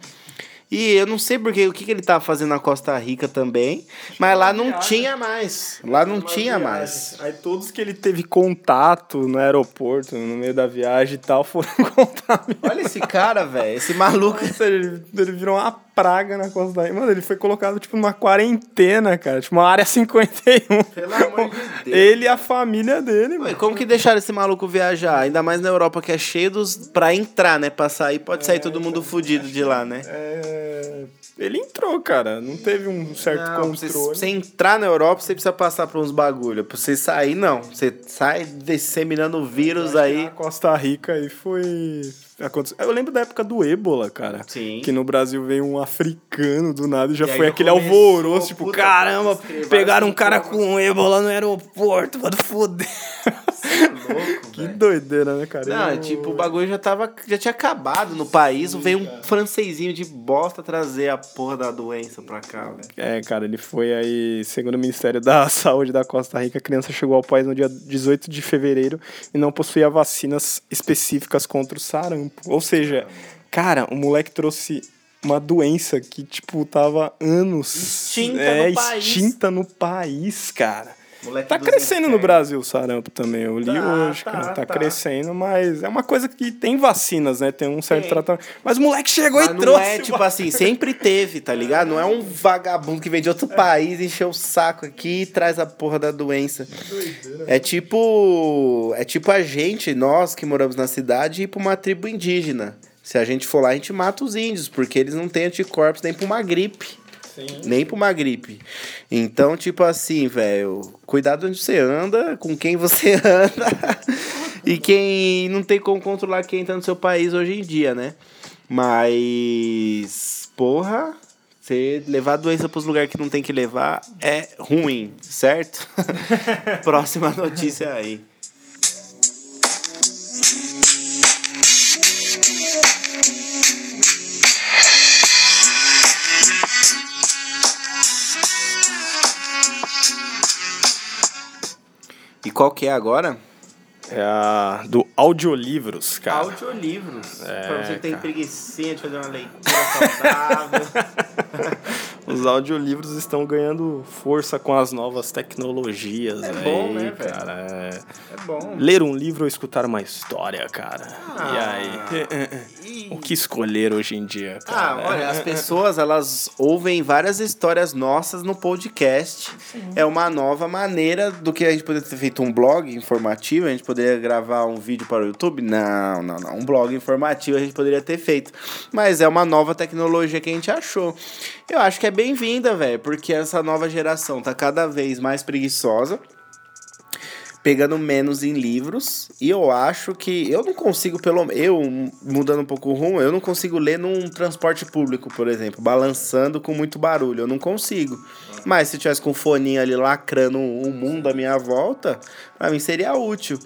E eu não sei porque o que, que ele tava fazendo na Costa Rica também, mas lá não tinha mais. Lá não tinha mais. Aí todos que ele teve contato no aeroporto, no meio da viagem e tal, foram contaminados. Olha esse cara, velho. Esse maluco. Nossa, ele, ele virou uma praga na Costa Rica. Mano, ele foi colocado, tipo, numa quarentena, cara. Tipo, uma área 51. Pelo amor de Deus. Ele e a família dele, mano. Como que deixaram esse maluco viajar? Ainda mais na Europa que é cheio dos. pra entrar, né? Pra sair, pode sair todo mundo fudido de lá, né? É... Ele entrou, cara. Não teve um certo Não, controle. pra você entrar na Europa, você precisa passar por uns bagulho. Pra você sair, não. Você sai disseminando o vírus aí. Costa Rica aí foi. Eu lembro da época do ébola, cara. Sim. Que no Brasil veio um africano do nada e já E foi aquele começou, alvoroço. Tipo, caramba, pegaram um cara com ébola no aeroporto, mano, foder. Louco, Que velho. doideira, né, cara? Não, Eu- tipo, o bagulho já tava. Já tinha acabado no país. Veio um francesinho de bosta trazer a porra da doença pra cá, velho. É, cara, ele foi aí, segundo o Ministério da Saúde da Costa Rica, a criança chegou ao país no dia 18 de fevereiro e não possuía vacinas específicas contra o sarampo. Ou seja, cara, o moleque trouxe uma doença que, tipo, tava anos Extinta é, no país. extinta no país, cara. Moleque Tá crescendo no. Brasil o sarampo também, eu li Tá, hoje, tá, cara. Tá, tá. crescendo, mas é uma coisa que tem vacinas, né? Tem um certo Tem. tratamento. Mas o moleque chegou Mas e não trouxe. é tipo assim, sempre teve, tá ligado? Não é um vagabundo que vem de outro país, encheu o saco aqui e traz a porra da doença. É tipo. É tipo a gente, nós que moramos na cidade, ir pra uma tribo indígena. Se a gente for lá, a gente mata os índios, porque eles não têm anticorpos nem pra uma gripe. Nem pra uma gripe. Então, tipo assim, velho, cuidado onde você anda, com quem você anda. e quem não tem como controlar quem tá no seu país hoje em dia, né? Mas, porra, você levar a doença pros lugares que não tem que levar é ruim, certo? Próxima notícia aí. E qual que é agora? É a do audiolivros, cara. Audiolivros. É, pra você que tem preguiçinha de fazer uma leitura saudável. Os audiolivros estão ganhando força com as novas tecnologias. É aí, bom, né, velho? cara? É... É bom. Ler um livro ou escutar uma história, cara. Ah. E aí? O que escolher hoje em dia, Ah, cara? olha, as pessoas elas ouvem várias histórias nossas no podcast. É uma nova maneira do que a gente poderia ter feito um blog informativo, a gente poderia gravar um vídeo para o YouTube. Não, não, não. Um blog informativo a gente poderia ter feito. Mas é uma nova tecnologia que a gente achou. Eu acho que é bem-vinda, velho, porque essa nova geração tá cada vez mais preguiçosa pegando menos em livros. E eu acho que eu não consigo, pelo eu mudando um pouco o rumo, eu não consigo ler num transporte público, por exemplo, balançando com muito barulho. Eu não consigo. Mas se tivesse com um foninho ali lacrando o mundo à minha volta, pra mim seria útil.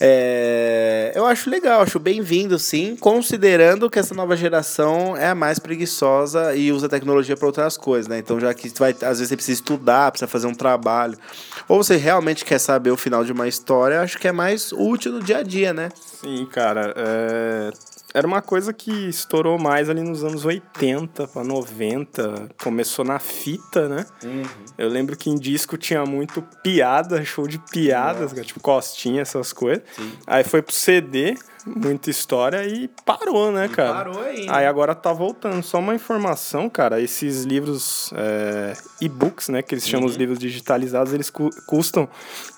É, eu acho legal, acho bem-vindo, sim, considerando que essa nova geração é a mais preguiçosa e usa tecnologia para outras coisas, né? Então, já que vai, às vezes você precisa estudar, precisa fazer um trabalho, ou você realmente quer saber o final de uma história, acho que é mais útil no dia a dia, né? Sim, cara. é, Era uma coisa que estourou mais ali nos anos 80 para 90. Começou na fita, né? Eu lembro que em disco tinha muito piada, show de piadas, cara, tipo Costinha, essas coisas. Aí foi pro CD, muita história e parou, né, cara? parou aí, né? Aí agora tá voltando. Só uma informação, cara, esses livros é, e-books, né, que eles chamam Uhum. os livros digitalizados, eles cu- custam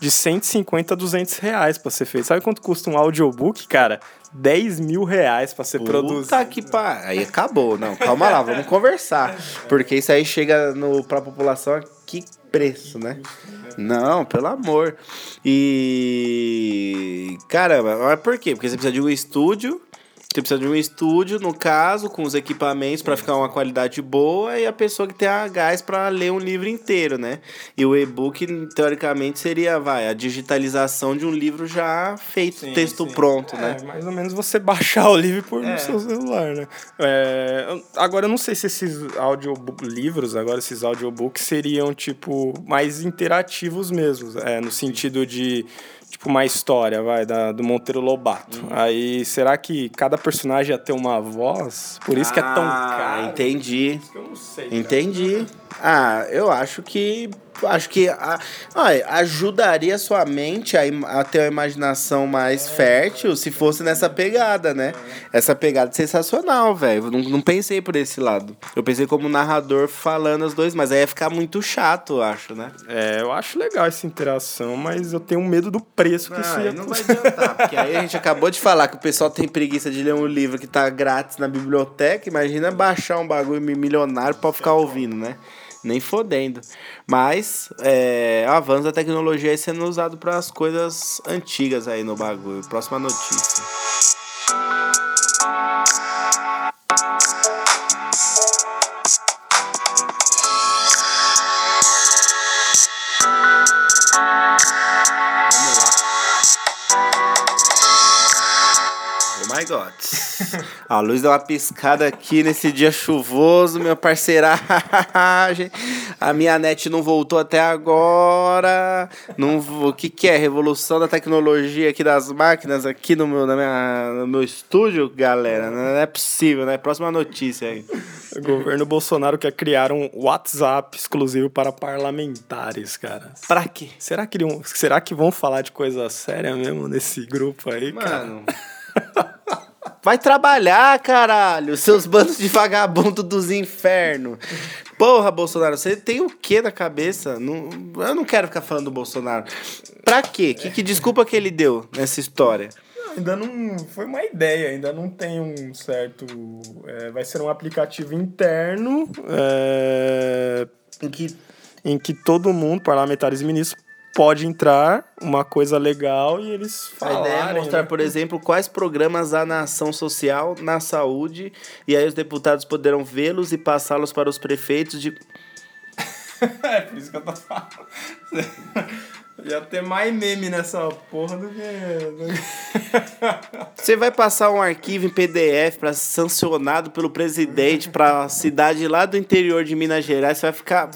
de 150 a 200 reais pra ser feito. Sabe quanto custa um audiobook, cara? 10 mil reais pra ser produzido. Puta que pá. Aí acabou. Não, calma lá, vamos conversar. Porque isso aí chega no, pra população que preço, né? Não, pelo amor. E. Caramba, mas por quê? Porque você precisa de um estúdio. Você precisa de um estúdio, no caso, com os equipamentos para ficar uma qualidade boa e a pessoa que tem a gás para ler um livro inteiro, né? E o e-book, teoricamente, seria, vai, a digitalização de um livro já feito, Sim, texto sim. pronto, É, né? mais ou menos você baixar o livro por É. no seu celular, né? É, agora, eu não sei se esses audiolivros, agora esses audiobooks seriam, tipo, mais interativos mesmo. É, no sentido de, tipo, uma história, vai, da, do Monteiro Lobato. Uhum. Aí, será que cada personagem ia ter uma voz? Por isso que é tão Ah, caro? Entendi. Eu não sei. cara. Entendi. Ah, eu acho que. Acho que a, ajudaria sua mente a, a ter uma imaginação mais fértil se fosse nessa pegada, né? Essa pegada sensacional, velho. Não, não pensei por esse lado. Eu pensei como narrador falando as dois, mas aí ia ficar muito chato, eu acho, né? É, eu acho legal essa interação, mas eu tenho medo do preço que isso Ah, ia não vai adiantar, porque aí a gente acabou de falar que o pessoal tem preguiça de ler um livro que tá grátis na biblioteca. Imagina baixar um bagulho milionário pra ficar ouvindo, né? Nem fodendo. Mas é, avanço da tecnologia aí sendo usado para as coisas antigas aí no bagulho. Próxima notícia. God. A luz deu uma piscada aqui nesse dia chuvoso, meu parceiragem. A minha net não voltou até agora. Não, o que, que é? Revolução da tecnologia aqui das máquinas aqui no meu, na minha, no meu estúdio, galera. Não é possível, né? Próxima notícia aí. O governo Bolsonaro quer criar um WhatsApp exclusivo para parlamentares, cara. Pra quê? Será que, será que vão falar de coisa séria mesmo nesse grupo aí, cara? Vai trabalhar, caralho, seus bandos de vagabundo dos infernos. Porra, Bolsonaro, você tem o que na cabeça? Não, eu não quero ficar falando do Bolsonaro. Pra quê? Que, que desculpa que ele deu nessa história? Ainda não foi uma ideia, ainda não tem um certo. é, vai ser um aplicativo interno é, Em que em que todo mundo, parlamentares e ministros, pode entrar, uma coisa legal e eles a falarem. ideia é mostrar, né? por exemplo, quais programas há na ação social, na saúde, e aí os deputados poderão vê-los e passá-los para os prefeitos de É, por isso que eu tô falando. Ia ter mais meme nessa porra do que. Você vai passar um arquivo em PDF para sancionado pelo presidente para cidade lá do interior de Minas Gerais, você vai ficar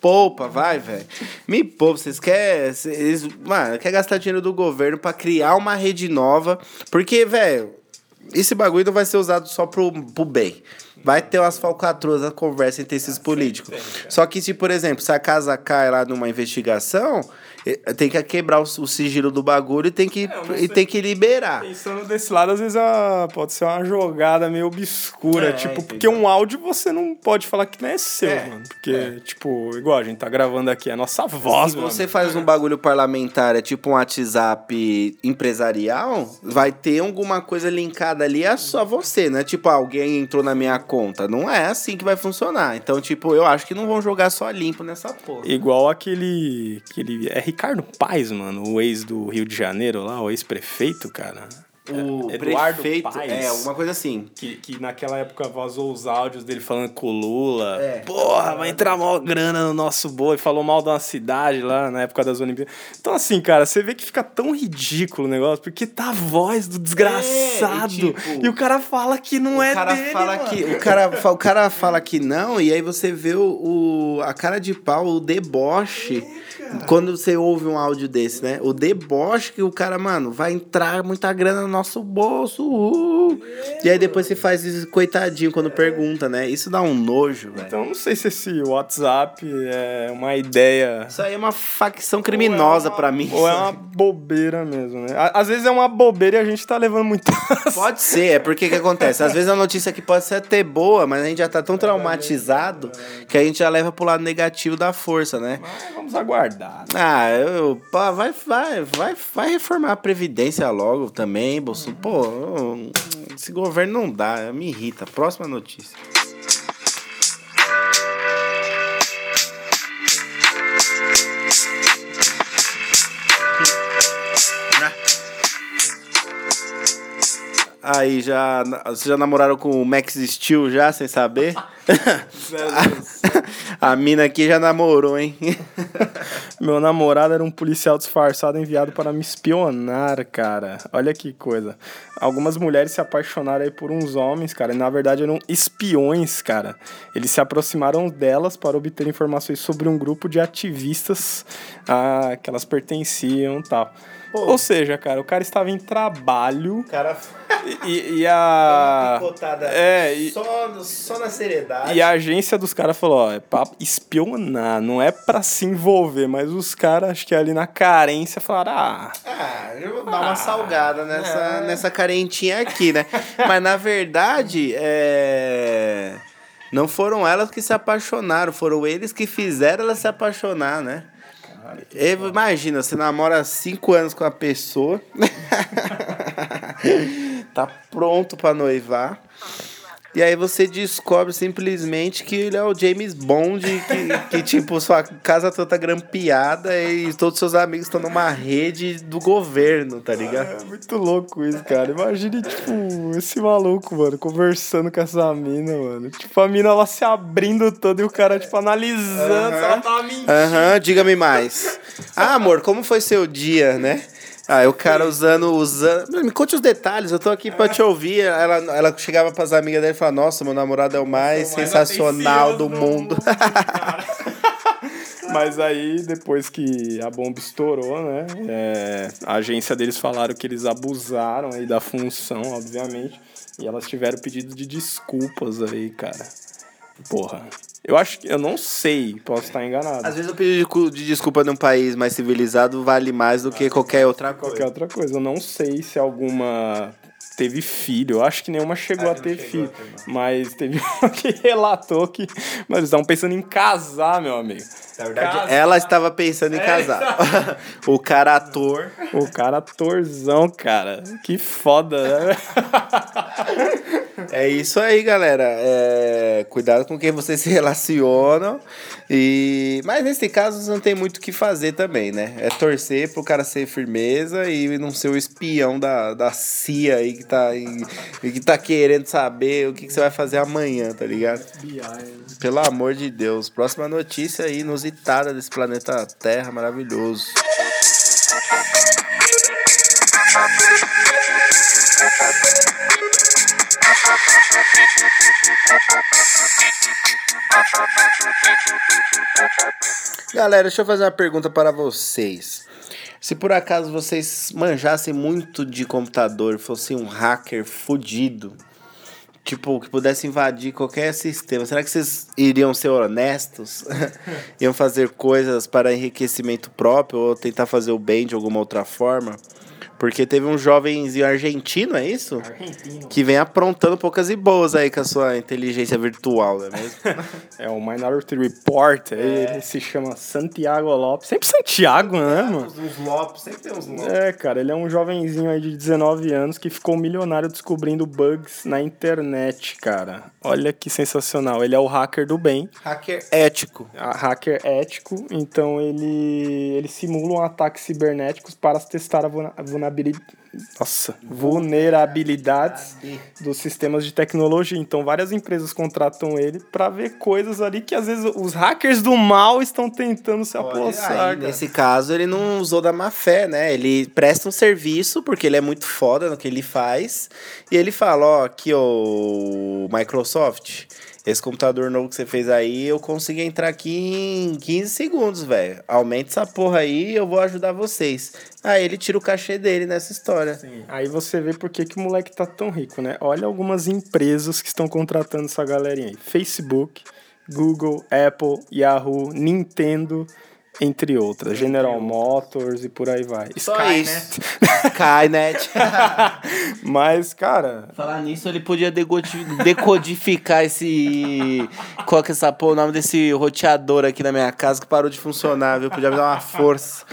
poupa, vai, velho. Me poupa, vocês querem, vocês, mano, quer gastar dinheiro do governo para criar uma rede nova, porque, velho, esse bagulho não vai ser usado só pro, pro bem. Vai ter umas falcatruas na conversa entre esses políticos. Só que se, por exemplo, se a casa cai lá numa investigação, tem que quebrar o, o sigilo do bagulho e tem que, não e tem que liberar. Pensando desse lado, às vezes ah, pode ser uma jogada meio obscura. É, tipo, porque um áudio você não pode falar que não é seu, É, mano. Porque, tipo, igual a gente tá gravando aqui, é a nossa voz, Se você faz um bagulho parlamentar, é tipo um WhatsApp empresarial, vai ter alguma coisa linkada ali, é só você, né? Tipo, alguém entrou na minha conta. Não é assim que vai funcionar. Então, tipo, eu acho que não vão jogar só limpo nessa porra. Igual aquele, aquele. É Ricardo Paes, mano, o ex do Rio de Janeiro lá, o ex-prefeito, cara. O É, Eduardo prefeito, Paes. é, alguma coisa assim. Que, que naquela época vazou os áudios dele falando com o Lula. É. Porra, vai entrar mal grana no nosso boi. Falou mal de uma cidade lá na época das Olimpíadas. Então, assim, cara, você vê que fica tão ridículo o negócio, porque tá a voz do desgraçado. É, e, e tipo, o cara fala que não é o cara dele. fala mano. que o cara, o cara fala que não e aí você vê o, o- a cara de pau, o deboche quando você ouve um áudio desse, né? O deboche que o cara, mano, vai entrar muita grana no nosso bolso. Uhul. E aí depois você faz isso coitadinho quando pergunta, né? Isso dá um nojo, velho. Então, não sei se esse WhatsApp é uma ideia. Isso aí é uma facção criminosa é pra mim. Ou é uma bobeira mesmo, né? Às vezes é uma bobeira e a gente tá levando muito. Pode ser, é porque que acontece? Às vezes a notícia que pode ser até boa, mas a gente já tá tão traumatizado que a gente já leva pro lado negativo da força, né? Mas vamos aguardar. Ah, eu, pá, vai, vai, vai, vai reformar a Previdência logo também, Bolsonaro. Pô, eu- esse governo não dá, me irrita. Próxima notícia. Aí, já. Vocês já namoraram com o Max Steel já, sem saber? A mina aqui já namorou, hein? Meu namorado era um policial disfarçado enviado para me espionar, cara. Olha que coisa. Algumas mulheres se apaixonaram aí por uns homens, cara, e na verdade eram espiões, cara. Eles se aproximaram delas para obter informações sobre um grupo de ativistas a que elas pertenciam e tal. Ou seja, cara, o cara estava em trabalho cara. e, e a. É, e, só, só na seriedade. e a agência dos caras falou, ó, é pra espionar, não é pra se envolver, mas os caras, acho que ali na carência, falaram, ah, Ah, eu vou dar uma salgada nessa, é. nessa carentinha aqui, né? Mas na verdade, é... não foram elas que se apaixonaram, foram eles que fizeram elas se apaixonar, né? Eu- Imagina, você namora cinco anos com a pessoa, tá pronto pra noivar. E aí você descobre simplesmente que ele é o James Bond, que, que tipo, sua casa toda grampeada e todos seus amigos estão numa rede do governo, tá ligado? É muito louco isso, cara. Imagine, tipo, esse maluco, mano, conversando com essa mina, mano. Tipo, a mina ela se abrindo toda e o cara, tipo, analisando se ela tava mentindo. Aham, diga-me mais. Ah, amor, como foi seu dia, né? Ah, o cara usando, usando. Me conte os detalhes, eu tô aqui pra te ouvir. Ela, ela chegava pras amigas dele e falava: Nossa, meu namorado é o mais sensacional do mundo. Mas aí, depois que a bomba estourou, né? é, a agência deles falaram que eles abusaram aí da função, obviamente. E elas tiveram pedido de desculpas aí, cara. Porra. Eu acho que. Eu não sei, posso estar enganado. Às vezes o pedido de cu- de desculpa num país mais civilizado vale mais do que qualquer outra coisa. Qualquer outra coisa. Eu não sei se alguma teve filho. Eu acho que nenhuma chegou a ter filho. mas teve uma que relatou que. Mas eles estavam pensando em casar, meu amigo. Na verdade, ela estava pensando em casar. o cara ator. O cara atorzão, cara. Que foda, né? É isso aí, galera. É, Cuidado com quem vocês se relacionam. E... Mas nesse caso não tem muito o que fazer também, né? É torcer pro cara ser firmeza e não ser o espião da, da CIA aí que tá, aí, que tá querendo saber o que, que você vai fazer amanhã, tá ligado? Pelo amor de Deus. Próxima notícia aí, inusitada desse planeta Terra maravilhoso. Galera, deixa eu fazer uma pergunta para vocês. Se por acaso vocês manjassem muito de computador, fossem um hacker fudido, tipo, que pudesse invadir qualquer sistema, será que vocês iriam ser honestos? Iam fazer coisas para enriquecimento próprio ou tentar fazer o bem de alguma outra forma? Porque teve um jovenzinho argentino, é isso? Argentino. Que vem aprontando poucas e boas aí com a sua inteligência virtual, não é mesmo? É o Minority Report. Ele se chama Santiago Lopes. Sempre Santiago, né, mano? Uns Lopes, sempre tem uns Lopes. É, cara, ele é um jovenzinho aí de 19 anos que ficou milionário descobrindo bugs na internet, cara. Olha que sensacional. Ele é o hacker do bem. Hacker ético. a- hacker ético, então ele, ele simula um ataque cibernéticos para testar a a vulnerabilidade. Nossa, vulnerabilidades dos sistemas de tecnologia. Então, várias empresas contratam ele para ver coisas ali que às vezes os hackers do mal estão tentando se apossar. Nesse caso, ele não usou da má fé, né? Ele presta um serviço, porque ele é muito foda no que ele faz. E ele fala, ó, aqui, ó, Microsoft, esse computador novo que você fez aí, eu consigo entrar aqui em 15 segundos, velho. Aumenta essa porra aí, eu vou ajudar vocês. Aí ele tira o cachê dele nessa história. Aí você vê por que, que o moleque tá tão rico, né? Olha algumas empresas que estão contratando essa galerinha aí: Facebook, Google, Apple, Yahoo, Nintendo, entre outras. General Motors e por aí vai. Só Skynet. isso. Skynet. Mas, cara, Falar nisso, ele podia decodificar esse. Qual que é essa porra, o nome desse roteador aqui na minha casa que parou de funcionar, viu? Podia me dar uma força.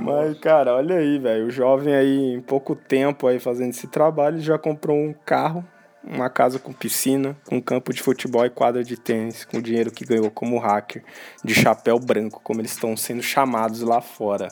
mas, cara, olha aí, velho. O jovem aí, em pouco tempo aí fazendo esse trabalho, já comprou um carro, uma casa com piscina, com campo de futebol e quadra de tênis, com o dinheiro que ganhou como hacker, de chapéu branco, como eles estão sendo chamados lá fora.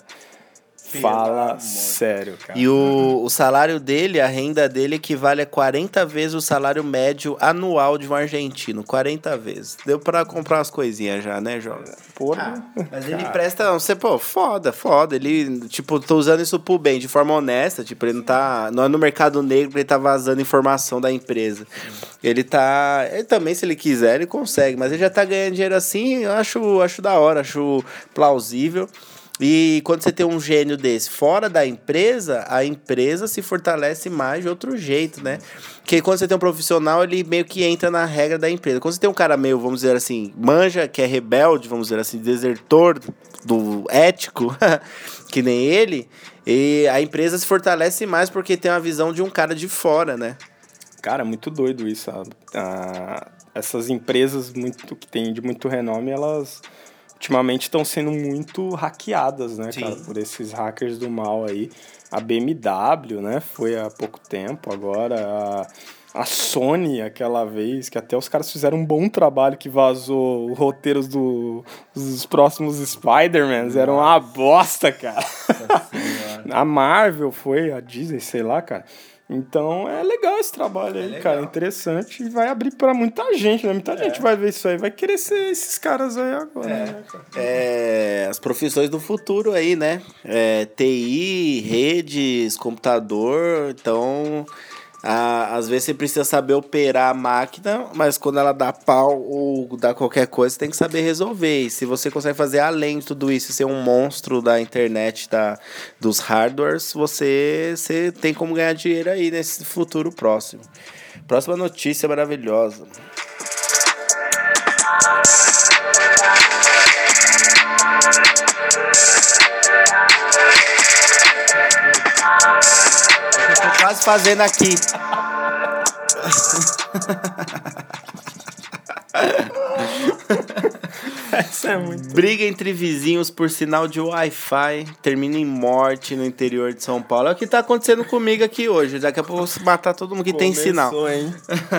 Fala sério, cara. E o, o salário dele, a renda dele equivale a 40 vezes o salário médio anual de um argentino. 40 vezes. Deu pra comprar umas coisinhas já, né, Joga? Porra. Mas ele presta, você, pô, foda, foda. Ele, tipo, tô usando isso pro bem, de forma honesta. Tipo, ele não tá. Não é no mercado negro que ele tá vazando informação da empresa. Ele tá. Ele também, se ele quiser, ele consegue. Mas ele já tá ganhando dinheiro assim, eu acho, acho da hora, acho plausível. E quando você tem um gênio desse fora da empresa, a empresa se fortalece mais de outro jeito, né? Porque quando você tem um profissional, ele meio que entra na regra da empresa. Quando você tem um cara meio, vamos dizer assim, manja, que é rebelde, vamos dizer assim, desertor do ético, que nem ele, e a empresa se fortalece mais porque tem uma visão de um cara de fora, né? Cara, muito doido isso. a- a- essas empresas muito que tem de muito renome, elas ultimamente estão sendo muito hackeadas, né, Sim. cara, por esses hackers do mal aí. A BMW, né, foi há pouco tempo, agora a, a Sony, aquela vez, que até os caras fizeram um bom trabalho que vazou os roteiros do, dos próximos Spider-Mans, era uma bosta, cara. a Marvel foi, a Disney, sei lá, cara. Então é legal esse trabalho aí, cara. É interessante e vai abrir pra muita gente, né? Muita gente vai ver isso aí, vai querer ser esses caras aí agora, né, cara? É, as profissões do futuro aí, né? É, TI, redes, computador. Então, a- às vezes você precisa saber operar a máquina, mas quando ela dá pau ou dá qualquer coisa, você tem que saber resolver. E se você consegue fazer além de tudo isso, ser um monstro da internet, da, dos hardwares, você, você tem como ganhar dinheiro aí nesse futuro próximo. Próxima notícia maravilhosa. Quase fazendo aqui. Essa é muito. Briga entre vizinhos por sinal de Wi-Fi termina em morte no interior de São Paulo. É o que tá acontecendo comigo aqui hoje. Daqui a pouco eu vou matar todo mundo que tem sinal. Começou, hein?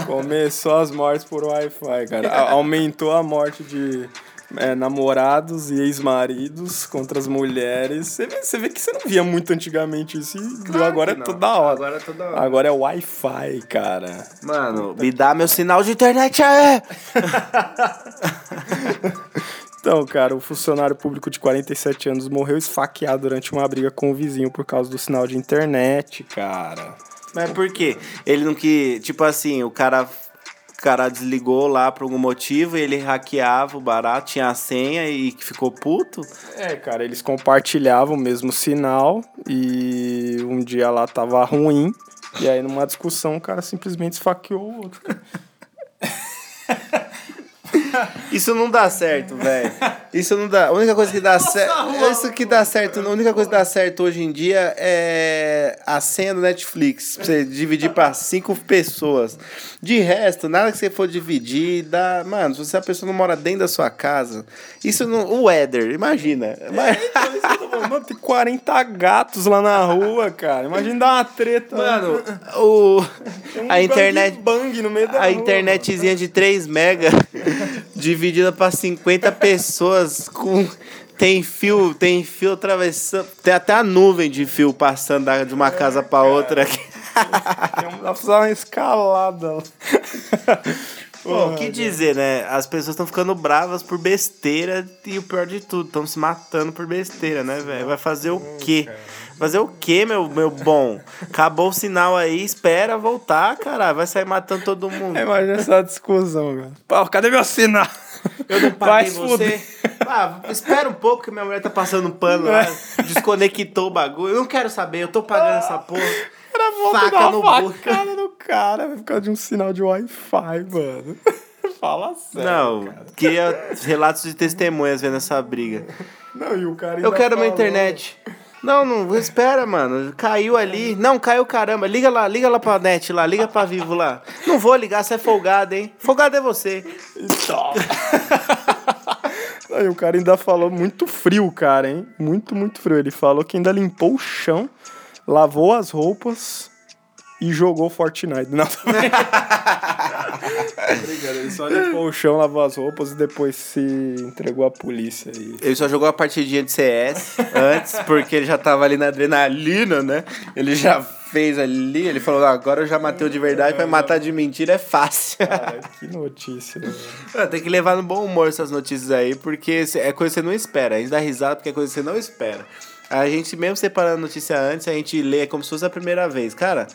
Começou as mortes por Wi-Fi, cara. Aumentou a morte de é, namorados e ex-maridos contra as mulheres. Você vê, você vê que você não via muito antigamente isso e agora é toda hora. Agora é toda hora. Agora é Wi-Fi, cara. Mano, me dá meu sinal de internet aí! Então, cara, o funcionário público de 47 anos morreu esfaqueado durante uma briga com o vizinho por causa do sinal de internet, cara. Mas por quê? Ele não que. Tipo assim, o cara. O cara desligou lá por algum motivo e ele hackeava o barato, tinha a senha e ficou puto. É, cara, eles compartilhavam o mesmo sinal e um dia lá tava ruim. E aí, numa discussão, o cara simplesmente esfaqueou o outro. Isso não dá certo, velho. Isso não dá. A única coisa que dá certo. Isso que dá certo. A única coisa que dá certo hoje em dia é a senha do Netflix. Pra você dividir pra cinco pessoas. De resto, nada que você for dividir, dá. Mano, se você- a pessoa não mora dentro da sua casa, isso não. O weather, imagina. Mas- Mano, tem 40 gatos lá na rua, cara. Imagina dar uma treta. Mano, o. Tem um A internet. bang, no meio da A rua, internetzinha de 3 mega dividida pra 50 pessoas com tem fio, tem fio atravessando, tem até a nuvem de fio passando de uma casa pra outra. mano. Dá pra fazer uma escalada. Pô, o que dizer, né? As pessoas estão ficando bravas por besteira e o pior de tudo, estão se matando por besteira, né, velho? Vai fazer o quê? Fazer o quê, meu, meu bom? Acabou o sinal aí, espera voltar, caralho. Vai sair matando todo mundo. Imagina essa discussão, cara. Pô, cadê meu sinal? Eu não paguei você. Ah, espera um pouco que minha mulher tá passando pano lá. Desconectou o bagulho. Eu não quero saber, eu tô pagando essa porra. Era volta Faca no uma facada no cara por causa de um sinal de Wi-Fi, mano. Fala sério. Não, cara. queria relatos de testemunhas vendo essa briga. Não, e o cara Eu quero falou- internet. Não, não, espera, mano. Caiu ali. Não, caiu caramba. Liga lá, liga lá pra net lá, liga pra vivo lá. Não vou ligar, você é folgado, hein? Folgado é você. Aí o cara ainda falou muito frio, cara, hein? Muito, muito frio. Ele falou que ainda limpou o chão, lavou as roupas e jogou Fortnite. Não. Obrigado, ele só limpou o chão, lavou as roupas e depois se entregou à polícia aí. Ele só jogou a partidinha de CS antes, porque ele já tava ali na adrenalina, né? Ele já fez ali, ele falou, "Ah, agora eu já matei o de verdade, vai matar de mentira é fácil. Cara, que notícia. né? Ah, Tem que levar no bom humor essas notícias aí, porque é coisa que você não espera. A gente dá risada porque é coisa que você não espera. A gente, mesmo separando a notícia antes, a gente lê como se fosse a primeira vez. Cara,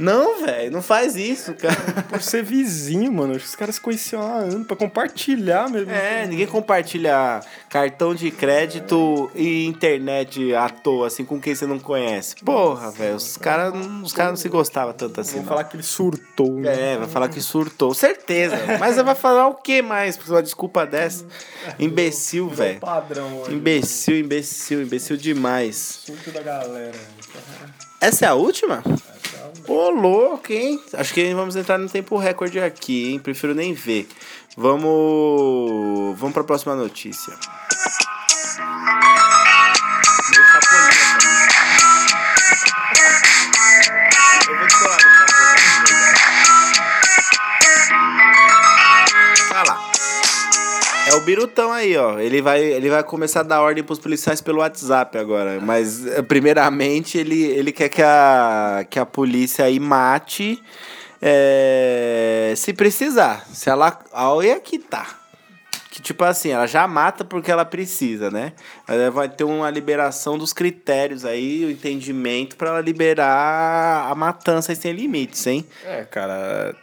não, velho, não faz isso, cara. Por ser vizinho, mano. Os caras se conheciam há anos pra compartilhar mesmo. É, ninguém compartilha cartão de crédito e internet à toa, assim, com quem você não conhece. Porra, velho, os caras os cara não se gostavam tanto assim. Vou não. falar que ele surtou. né? É, vai falar que surtou. Certeza. Mas vai falar o que mais? Por uma desculpa dessa? Imbecil, velho. Padrão hoje. Imbecil, imbecil, imbecil demais. Surto da galera. Essa é a última? Ô, louco, hein? Acho que vamos entrar no tempo recorde aqui, hein? Prefiro nem ver. Vamos. Vamos pra próxima notícia. O Birutão aí, ó. Ele vai, ele vai começar a dar ordem pros policiais pelo WhatsApp agora. Mas, eh, primeiramente, ele, ele quer que a, que a polícia aí mate eh, se precisar. Se ela. Olha que tá. Que tipo assim, ela já mata porque ela precisa, né? Ela vai ter uma liberação dos critérios aí, o entendimento pra ela liberar a matança sem limites, hein? É, cara,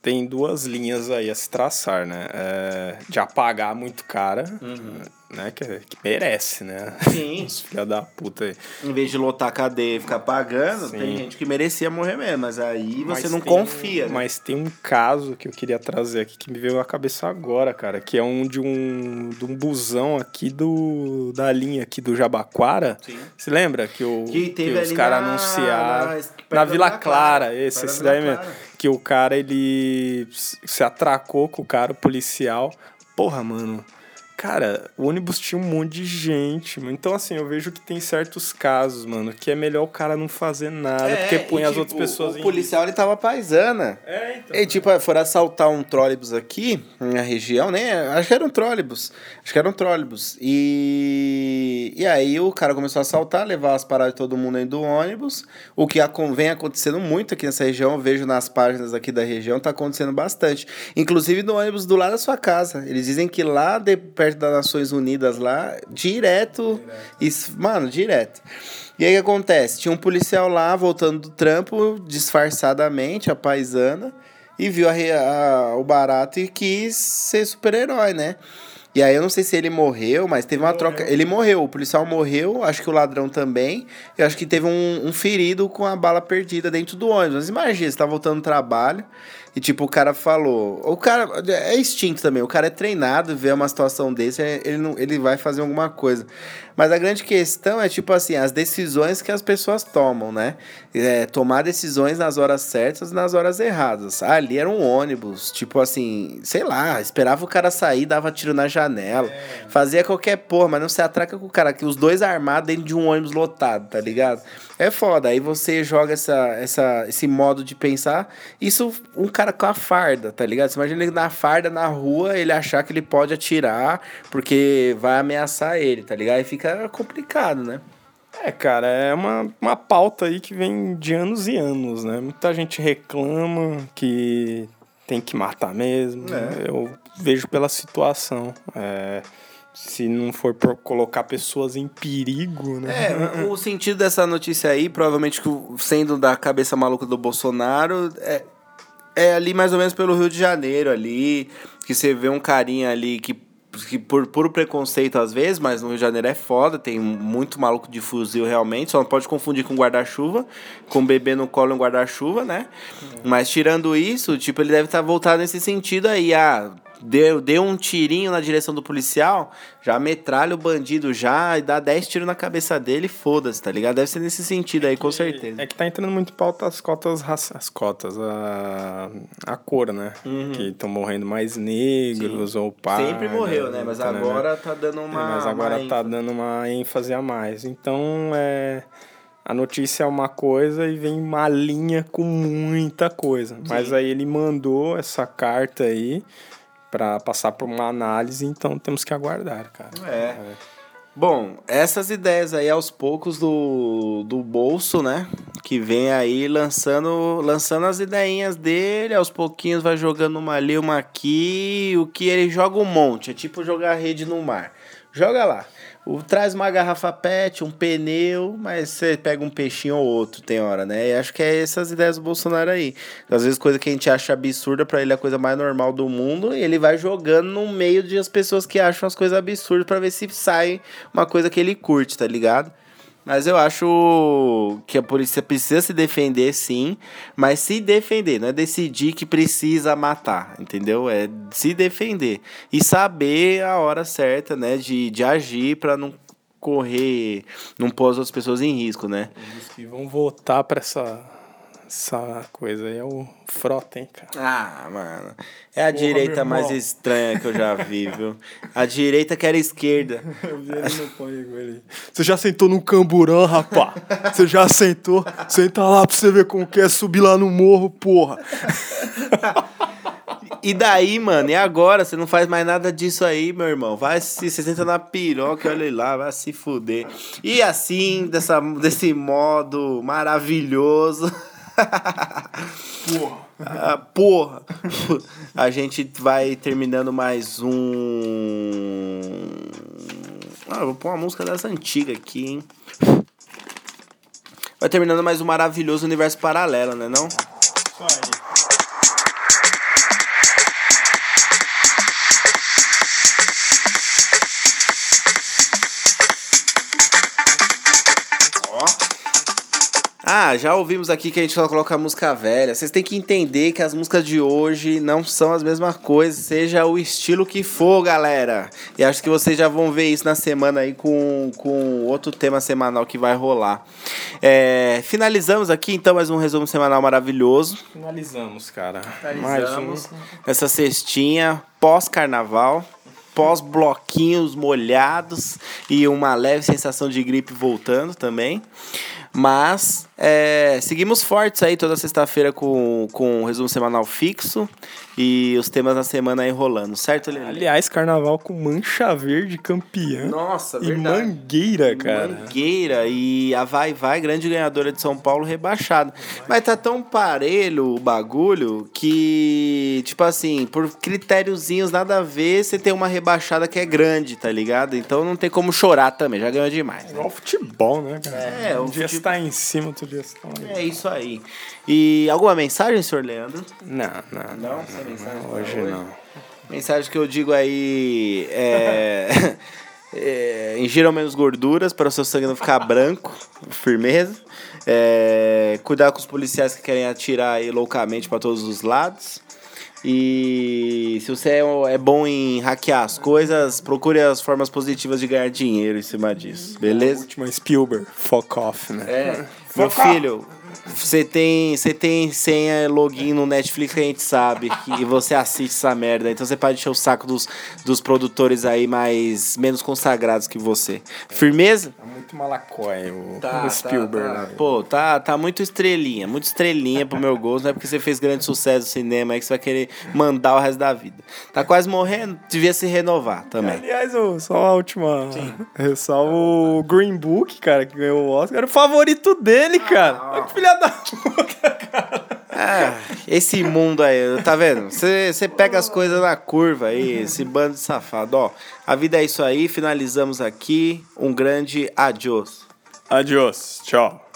tem duas linhas aí a se traçar, né? É, de apagar muito cara, né? Que, que merece, né? Sim. Os filha da puta aí. Em vez de lotar a cadeia e ficar pagando, Sim. tem gente que merecia morrer mesmo, mas aí você Mas não tem- confia. né? Mas tem um caso que eu queria trazer aqui que me veio à cabeça agora, cara, que é um de um, de um busão aqui do da linha aqui do Jabaquara. Sim. Você lembra que, o, Que teve os caras anunciaram na- na, Vila Clara, Clara, esse, esse daí mesmo. Clara. Que o cara ele se atracou com o cara o policial. Porra, mano. Cara, o ônibus tinha um monte de gente, mano. Então, assim, eu vejo que tem certos casos, mano, que é melhor o cara não fazer nada, porque põe É, e, as tipo, outras pessoas O em policial ele tava paisana. É, então. E tipo, foram assaltar um trólebus aqui, na região, né? Acho que era um trólebus. Acho que era um trólebus. E, e aí o cara começou a assaltar, levar as paradas de todo mundo dentro do ônibus. O que vem acontecendo muito aqui nessa região, eu vejo nas páginas aqui da região, tá acontecendo bastante. Inclusive no ônibus do lado da sua casa. Eles dizem que lá de, perto das Nações Unidas, lá, direto. Isso, mano, direto. E aí o que acontece? Tinha um policial lá voltando do trampo, disfarçadamente, a paisana, e viu a a- o barato e quis ser super-herói, né? E aí eu não sei se ele morreu, mas teve uma troca. Ele morreu, o policial morreu, acho que o ladrão também. Eu acho que teve um, um ferido com a bala perdida dentro do ônibus. Mas imagina, você tá voltando do trabalho e tipo, o cara falou. O cara é instinto também, o cara é treinado, vê uma situação desse, ele, não, ele vai fazer alguma coisa. Mas a grande questão é, tipo assim, as decisões que as pessoas tomam, né? É, tomar decisões nas horas certas e nas horas erradas. Ah, ali era um ônibus, tipo assim, sei lá, esperava o cara sair, dava tiro na janela, fazia qualquer porra, mas não se atraca com o cara, que os dois armados dentro de um ônibus lotado, tá ligado? É foda, aí você joga essa, essa, esse modo de pensar, isso um cara com a farda, tá ligado? Você imagina ele na farda, na rua, ele achar que ele pode atirar, porque vai ameaçar ele, tá ligado? Aí fica complicado, né? É, cara, é uma, uma pauta aí que vem de anos e anos, né? Muita gente reclama que tem que matar mesmo. É. Eu vejo pela situação. É, se não for por colocar pessoas em perigo, né? É, o sentido dessa notícia aí, provavelmente sendo da cabeça maluca do Bolsonaro, é, é ali mais ou menos pelo Rio de Janeiro ali, que você vê um carinha ali que, que por puro preconceito às vezes, mas no Rio de Janeiro é foda, tem muito maluco de fuzil realmente, só não pode confundir com guarda-chuva, com bebê no colo e um guarda-chuva, né? Mas tirando isso, tipo, ele deve estar voltado nesse sentido aí, ah, deu, deu um tirinho na direção do policial, já metralha o bandido já e dá 10 tiros na cabeça dele e foda-se, tá ligado? Deve ser nesse sentido aí, com certeza. É que tá entrando muito em pauta as cotas as cotas, a, a cor, né? Que estão morrendo mais negros ou pardos. Uhum. Sempre morreu, né? Mas tá, agora tá dando É, uma. mas agora uma tá ênfase. dando uma ênfase a mais. Então, é. A notícia é uma coisa e vem uma linha com muita coisa. Mas aí ele mandou essa carta aí pra passar por uma análise, então temos que aguardar, cara. É. Bom, essas ideias aí aos poucos do, do bolso, né? Que vem aí lançando, lançando as ideinhas dele, aos pouquinhos vai jogando uma ali, uma aqui. O que ele joga um monte, é tipo jogar rede no mar. Joga lá. O, traz uma garrafa pet, um pneu, mas você pega um peixinho ou outro, tem hora, né? E acho que é essas ideias do Bolsonaro aí. Às vezes coisa que a gente acha absurda, pra ele é a coisa mais normal do mundo, e ele vai jogando no meio de as pessoas que acham as coisas absurdas pra ver se sai uma coisa que ele curte, tá ligado? Mas eu acho que a polícia precisa se defender, sim, mas se defender, não é decidir que precisa matar, entendeu? É se defender e saber a hora certa, né, de, de agir pra não correr, não pôr as outras pessoas em risco, né? Os que vão votar pra essa, essa coisa aí é o Frota, hein, cara. Ah, mano. É a direita meu mais estranha que eu já vi, viu? A direita que era a esquerda. Eu vi ele no pão com ele. Você já sentou no camburão, rapá? Você já sentou? Senta lá pra você ver como que é subir lá no morro, porra. E daí, mano, e agora? Você não faz mais nada disso aí, meu irmão. Vai se você senta na piroca, olha lá, vai se fuder. E assim, dessa, desse modo maravilhoso. Porra. Ah, porra! A gente vai terminando mais um. Ah, vou pôr uma música dessa antiga aqui, hein? Vai terminando mais um maravilhoso universo paralelo, né não? Isso aí. Ah, já ouvimos aqui que a gente só coloca música velha. Vocês têm que entender que as músicas de hoje não são as mesmas coisas, seja o estilo que for, galera. E acho que vocês já vão ver isso na semana aí com, com outro tema semanal que vai rolar. É, finalizamos aqui então mais um resumo semanal maravilhoso. Finalizamos, cara. Finalizamos essa cestinha pós-carnaval. Pós-bloquinhos molhados e uma leve sensação de gripe voltando também. Mas é, seguimos fortes aí toda sexta-feira com, com um resumo semanal fixo e os temas da semana aí rolando, certo, Lili? Aliás, carnaval com mancha verde campeã. Nossa, e verdade. mangueira, cara. Mangueira e a Vai Vai, grande ganhadora de São Paulo, rebaixada. Mas tá tão parelho o bagulho que, tipo assim, por critériozinhos nada a ver, você tem uma rebaixada que é grande, tá ligado? Então não tem como chorar também, já ganhou demais. Igual futebol, né, cara? É, um o dia fute- você tá em cima, outro dia você tá. É isso aí. E alguma mensagem, senhor Leandro? Não, não, não. Não? Sem mensagem pra Hoje não. Mensagem que eu digo aí é. é ingiram menos gorduras para o seu sangue não ficar branco, firmeza. É, cuidar com os policiais que querem atirar aí loucamente para todos os lados. E se você é, é bom em hackear as coisas, procure as formas positivas de ganhar dinheiro em cima disso, beleza? Última Spielberg, fuck off, né? É. Meu filho, você tem, você tem senha login no Netflix que a gente sabe que você assiste essa merda. Então você pode encher o saco dos, dos produtores aí mais menos consagrados que você. Firmeza? Tá muito malacói o, Tá, o Spielberg, tá, tá. Pô, tá, tá muito estrelinha, muito estrelinha pro meu gosto. Não é porque você fez grande sucesso no cinema aí que você vai querer mandar o resto da vida. Tá quase morrendo, devia se renovar também. Aliás, ô, só a última ressalva, o Green Book, cara, que ganhou o Oscar, era o favorito dele, cara. Olha que filha da puta, cara. Ah, esse mundo aí, tá vendo? Você pega as coisas na curva aí, esse bando de safado. Ó, a vida é isso aí, finalizamos aqui. Um grande adiós. Adiós, tchau.